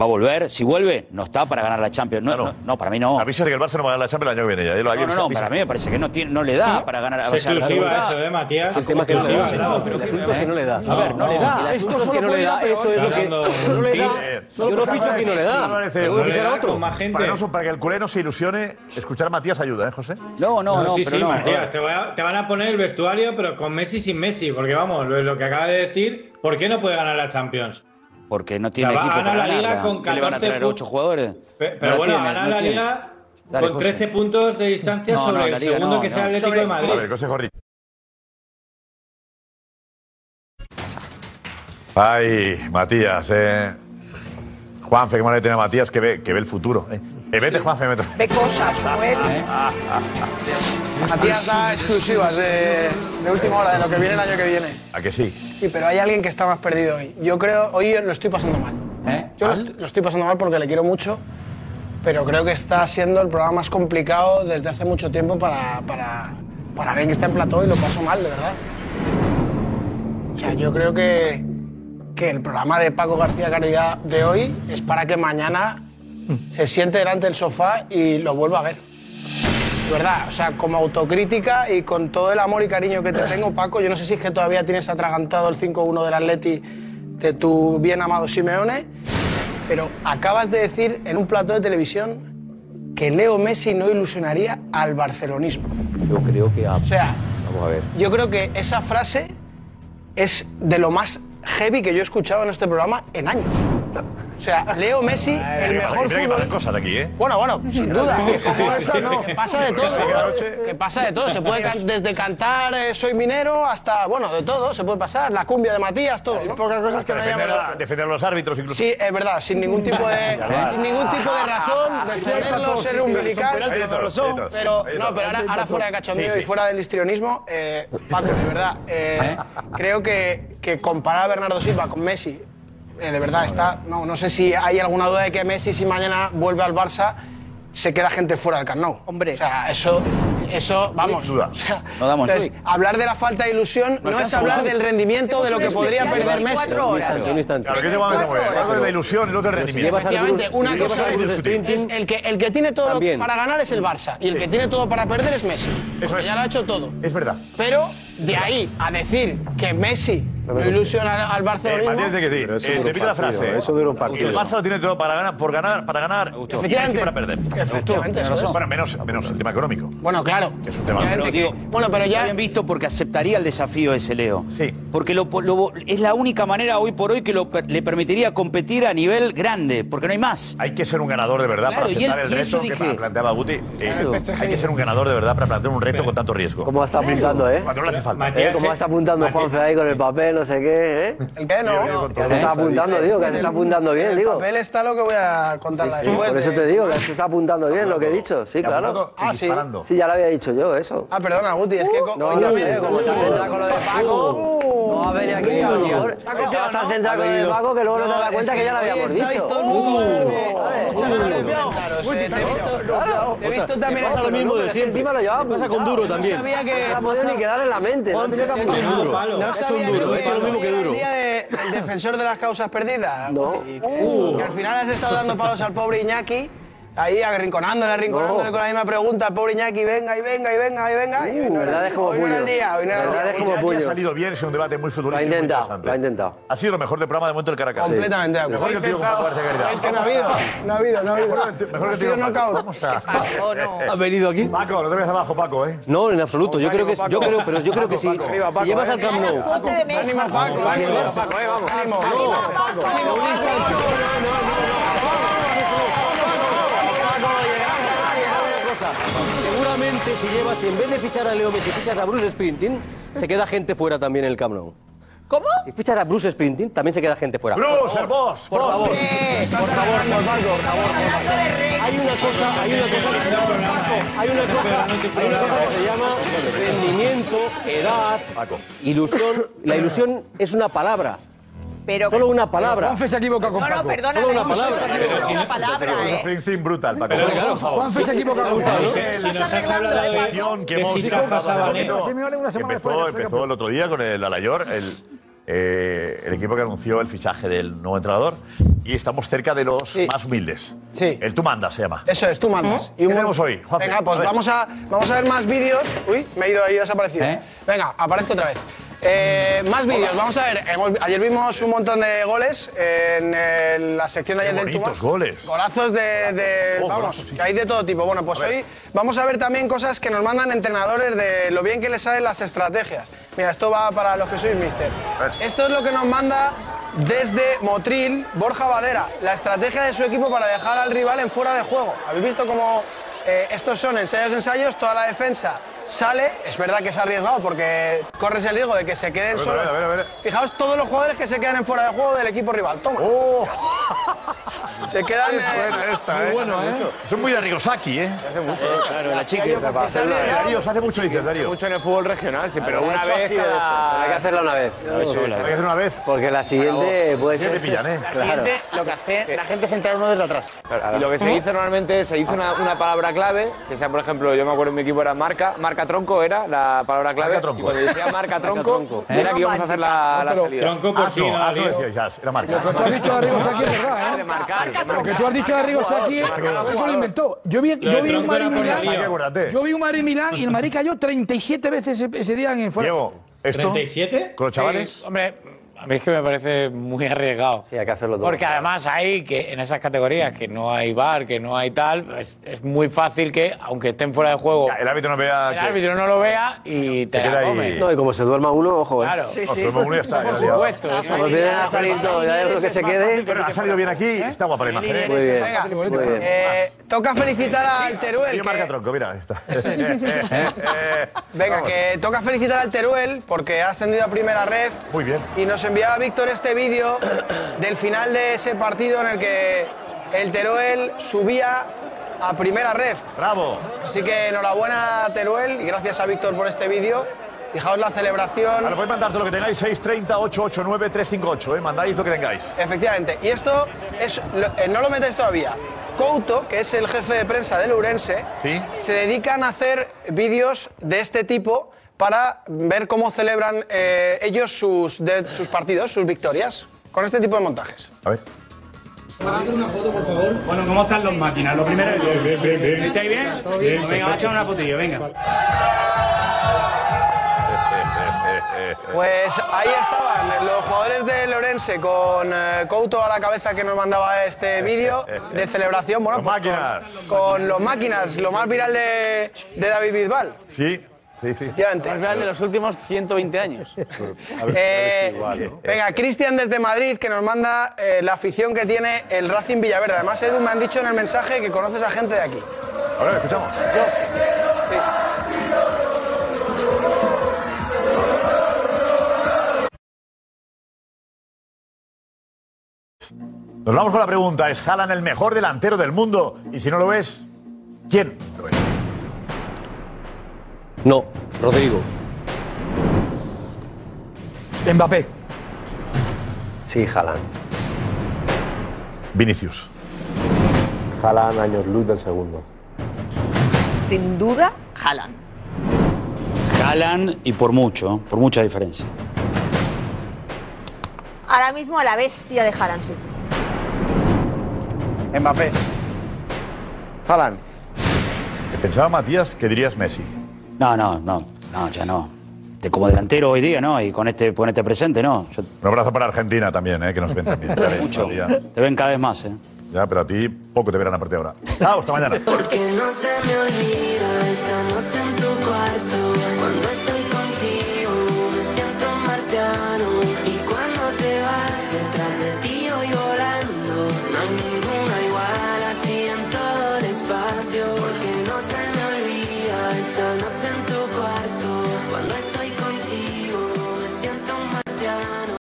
Va a volver, si vuelve, no está para ganar la Champions. No, no, no, para mí no. Avisas de que el Barça no va a ganar la Champions el año que viene. Ya, lo No, no, no, para mí me parece que no, tiene, no le da para ganar. Es la exclusiva eso, ¿eh, Matías? El tema es que no le da. No, ¿no? que no le. A ver, no le da. El asunto es que no le da. Eso es lo que. No le da. Yo lo ficho aquí y no le da. Que fichar a otro. Para, no- para que el culé no se ilusione, escuchar a Matías ayuda, ¿eh, José? No, sí, sí, Matías, te, van a poner el vestuario, pero con Messi sin Messi, porque vamos, lo que acaba de decir, ¿por qué no puede ganar la Champions? Porque no tiene O sea, equipo ganar para la Liga con ¿Qué le van a 14 traer pu- ocho jugadores? Pe- No Pero la bueno, tiene, ganar no la tiene. Liga Dale, con José. 13 puntos de distancia No, sobre no, el Liga segundo no, que no. sea el Atlético Sobre- de Madrid. A ver, consejo Rich. Ay, Matías, eh. Juanfe, qué mal le tiene a Matías, que ve, que ve el futuro. Eh, Eh, vete, Juanfe, vete. Ve cosas, Joel. Matías da exclusivas de, de última hora de lo que viene el año que viene. ¿A que sí? Sí, pero hay alguien que está más perdido hoy. Yo creo, hoy lo estoy pasando mal. Yo lo, lo estoy pasando mal porque le quiero mucho, pero creo que está siendo el programa más complicado desde hace mucho tiempo para, para, para alguien que está en plató y lo paso mal, de verdad. O sea, yo creo que, que el programa de Paco García Caridad de hoy es para que mañana se siente delante del sofá y lo vuelva a ver. De verdad, o sea, como autocrítica y con todo el amor y cariño que te tengo, Paco, yo no sé si es que todavía tienes atragantado el 5-1 del Atleti de tu bien amado Simeone, pero acabas de decir en un plató de televisión que Leo Messi no ilusionaría al barcelonismo. Yo creo que. O sea, Vamos a ver. yo creo que esa frase es de lo más heavy que yo he escuchado en este programa en años. O sea, Leo Messi, el Mira que mejor pasan fútbol. cosas aquí, ¿eh? Bueno, bueno, sin duda. Sí, sí, sí, sí. Que pasa de todo. Que pasa de todo. Se puede can- desde cantar eh, Soy minero hasta, bueno, de todo. Se puede pasar. La cumbia de Matías, todo. ¿no? pocas cosas que me defender, llaman a, defender a los árbitros incluso. Sí, es verdad, sin ningún tipo de, sin ningún tipo de razón, defenderlo, ser umbilical. Pero, no, pero ahora, ahora fuera de cachondeo Sí, sí. y fuera del histrionismo, eh, Paco, de verdad, eh, creo que, que comparar a Bernardo Silva con Messi, eh, de verdad está. No, no sé si hay alguna duda de que Messi, si mañana vuelve al Barça, se queda gente fuera del Camp Nou. Hombre. O sea, eso. Eso, vamos. duda. o sea, No damos entonces, hablar de la falta de ilusión no, es hablar del rendimiento de lo que podría perder Messi. Claro, que te vamos a ver. Algo de la ilusión y el otro el rendimiento. Efectivamente, una cosa es, el, que, el que tiene todo También. para ganar es el Barça y el que tiene todo para perder es Messi. Eso es. ya lo ha hecho todo. Es verdad. Pero de ahí a decir que Messi no ilusiona al Eh. Matías dice que sí. Eso Eh, dura un repite la partido, frase. eso dura un partido. El Barça lo tiene todo para ganar, por ganar, para ganar y para perder. Efectivamente, eso es. Bueno, menos, menos el tema económico. Bueno, claro. Que es un tema Pero digo, bueno, pero ya. Bien visto porque aceptaría el desafío ese, Leo. Sí. Porque lo, lo- es la única manera hoy por hoy que lo le permitiría competir a nivel grande, porque no hay más. Hay que ser un ganador de verdad Claro, para aceptar el eso reto que dije. planteaba Guti. Eh, Claro. Hay que ser un ganador de verdad para plantear un reto con tanto riesgo. ¿Cómo está apuntando, eh? Cuando no le hace falta. ¿Eh? ¿Cómo está apuntando Juanfe ahí con el papel, no sé qué, eh? El que no. Que se está apuntando, digo, que se está apuntando bien, En digo. el papel está lo que voy a contar Sí, después. por eso de- te digo, que se está apuntando bien lo que he dicho, sí, ¿Te ha claro. Ah, sí. Sí, ya lo había dicho yo, eso. Ah, perdona, Guti, es que. co- No, no sé, como con lo de Paco, no va a venir aquí a lo mejor. Estás centrado con de Paco que luego no te das cuenta que ya lo habíamos dicho. el te he visto- Claro. te he visto también. Pasa lo mismo de siempre. Encima lo llevaba Pasa con. Duro No también. sabía que no se la podía ni quedar en la mente. No tenía que Juan, apuntar. he hecho un duro. No He hecho un duro, he hecho lo mismo que duro. El día de- del defensor de las causas perdidas. No. Y que, que al final has estado dando palos al pobre Iñaki. Ahí arrinconándole, arrinconándole No. con la misma pregunta pobre Iñaki, venga y venga y venga y venga. y hoy no verdad es como hoy no era el día, hoy no era el día. es como Iñaki puños. ha salido bien, es un debate muy Lo ha intentado, interesante. lo ha intentado. Ha sido lo mejor del programa de momento el Caracas. Completamente de acuerdo. Mejor que el tío con Paco García Caridad. Es que no ha habido, no ha habido, no ha habido. Mejor que el tío- mejor que Ha el sido tío con Paco. knockout. Vamos a. ¿Has venido aquí? Paco, no te veas abajo, Paco, ¿eh? No, en absoluto. Yo creo que yo creo, pero yo creo que sí. Paco, Si llevas eh. al Camp Nou. Ánimo, Paco, ánimo, Paco, eh, vamos. Ánimo, ánimo, Paco. Si llevas, si en vez de fichar a Leo Messi fichas a Bruce Sprinting, se queda gente fuera también en el Camp Nou. ¿Cómo? Si fichas a Bruce Sprinting, también se queda gente fuera. Bruce, el boss. Por favor, por favor, por favor, por favor. Hay una cosa, hay una cosa, hay una cosa, hay una cosa que se llama rendimiento, edad, ilusión. La ilusión es una palabra. Pero, Solo una palabra. Juanfe se equivoca con no, no, Paco. perdona, Solo una palabra. es Pero una palabra, ¿eh? Springsteen brutal, Paco. Pero, favor. Juanfe se equivoca con Sí, Paco. sí, si nos has hablado de la que hemos empezó, después, empezó el otro día con el Alayor, el, eh, el equipo que anunció el fichaje del nuevo entrenador, y estamos cerca de los más humildes. Sí. El Tú Mandas se llama. Eso es, tú mandas. ¿Qué tenemos hoy, Juanfe? Venga, pues A vamos a, vamos a ver más vídeos. Uy, me he ido ahí desaparecido. ¿Eh? Venga, aparezco otra vez. Eh, más vídeos, vamos a ver. hemos- ayer vimos un montón de goles en la sección de Qué ayer del bonitos goles. Golazos de. de- Oh, vamos, golazos, sí, que hay de todo tipo. Bueno, pues hoy vamos a ver también cosas que nos mandan entrenadores de lo bien que les salen las estrategias. Mira, esto va para los que sois mister. Esto es lo que nos manda desde Motril Borja Badera, la estrategia de su equipo para dejar al rival en fuera de juego. ¿Habéis visto cómo eh, estos son ensayos ensayos? Toda la defensa sale, es verdad que es arriesgado porque corres el riesgo de que se queden ver, solos. a ver, a ver, a ver. Fijaos todos los jugadores que se quedan en fuera de juego del equipo rival. Toma. ¡Oh! Se quedan. Es buena esta, ¿eh? bueno, ¿eh? Son muy de Rigosaki, ¿eh? Claro, la chica. Yo, porque se. Darío, se hace mucho, dices, Darío. Mucho en el fútbol regional, sí, pero una vez cada... Hay que hacerla una vez. Hay que hacer una vez. Porque la siguiente puede ser. pillan, ¿eh? La siguiente, lo que hace la gente es entrar uno desde atrás. Y lo que se dice normalmente, se dice una, una palabra clave, que sea, por ejemplo, yo me acuerdo en mi equipo era marca, marca tronco era la palabra clave. Marca tronco. Y cuando decía marca tronco, tronco. era que íbamos a hacer la, la salida. Tronco por Ah, ti, no, no, ah, no ya, era marca. Lo que tú has dicho de Rigosaki es verdad, De ¿eh? marcar. Lo que tú has dicho de Rigosaki, eso lo inventó. Yo vi, yo vi un Tronco era Madrid por Milán. Darío. Acuérdate. Yo vi un Madrid Milán y el Madrid cayó 37 veces ese, ese día en el fuera. Diego, ¿esto? ¿37? ¿Con los chavales? Sí, hombre, A mí es que me parece muy arriesgado. Sí, hay que hacerlo todo. Porque además hay que en esas categorías que no hay bar, que no hay tal, es, es muy fácil que, aunque estén fuera de juego, El árbitro no vea. el que- árbitro no lo vea y te queda la ahí. come. No, y como se duerma uno, ojo, ¿eh? Claro. No, se duerme uno y ya está, Por supuesto. eso Cuando es- vienen a salir todo, ya lo que se quede. Pero ha salido bien aquí, está guapa la imagen. ¿eh? Muy bien, Venga, muy bien. eh, toca felicitar al Teruel. Yo que- marca tronco, mira, ahí está. Venga, que toca felicitar al Teruel porque ha ascendido a primera red. Muy bien. Y nos enviaba Víctor este vídeo del final de ese partido en el que el Teruel subía a primera red. Bravo. Así que enhorabuena Teruel y gracias a Víctor por este vídeo. Fijaos la celebración. Ahora podéis mandar todo lo que tengáis, 630 889 358, ¿eh? Mandáis lo que tengáis. Efectivamente. Y esto es, eh, no lo metéis todavía. Couto, que es el jefe de prensa del Urense, ¿Sí? se dedican a hacer vídeos de este tipo para ver cómo celebran eh, ellos sus, de- sus partidos, sus victorias, con este tipo de montajes. A ver. Bueno, ¿cómo están los máquinas? Lo primero es... Bien, bien, bien. ¿Estáis bien? Bien. Venga, vamos a echar una fotillo, venga. Pues ahí estaban los jugadores del Orense con eh, Couto a la cabeza que nos mandaba este vídeo de celebración. Bueno, Los pues con- máquinas. Con, los máquinas, lo más viral de, de David Bisbal. Sí, sí, sí. Efectivamente. Más de los últimos 120 años. Eh, venga, Cristian desde Madrid que nos manda eh, la afición que tiene el Racing Villaverde. Además, Edu, me han dicho en el mensaje que conoces a gente de aquí. A ver, escuchamos. Nos vamos con la pregunta. ¿Es Haaland el mejor delantero del mundo? Y si no lo es, ¿quién lo es? No, Rodrigo. Mbappé. Sí, Haaland. Vinicius. Haaland, años luz del segundo. Sin duda, Haaland. Haaland y por mucho, por mucha diferencia. Ahora mismo a la bestia de Haaland, sí. Mbappé. Haaland. Pensaba Matías que dirías Messi. No, no, no, no, ya no. De como delantero hoy día, ¿no? Y con este, con este presente, ¿no? Yo- Un abrazo para Argentina también, ¿eh? que nos ven también. Ya ves, mucho. Matías. Te ven cada vez más, ¿eh? Ya, pero a ti poco te verán a partir de ahora. Chao, hasta mañana. Porque no se me olvida esa noche en tu cuarto.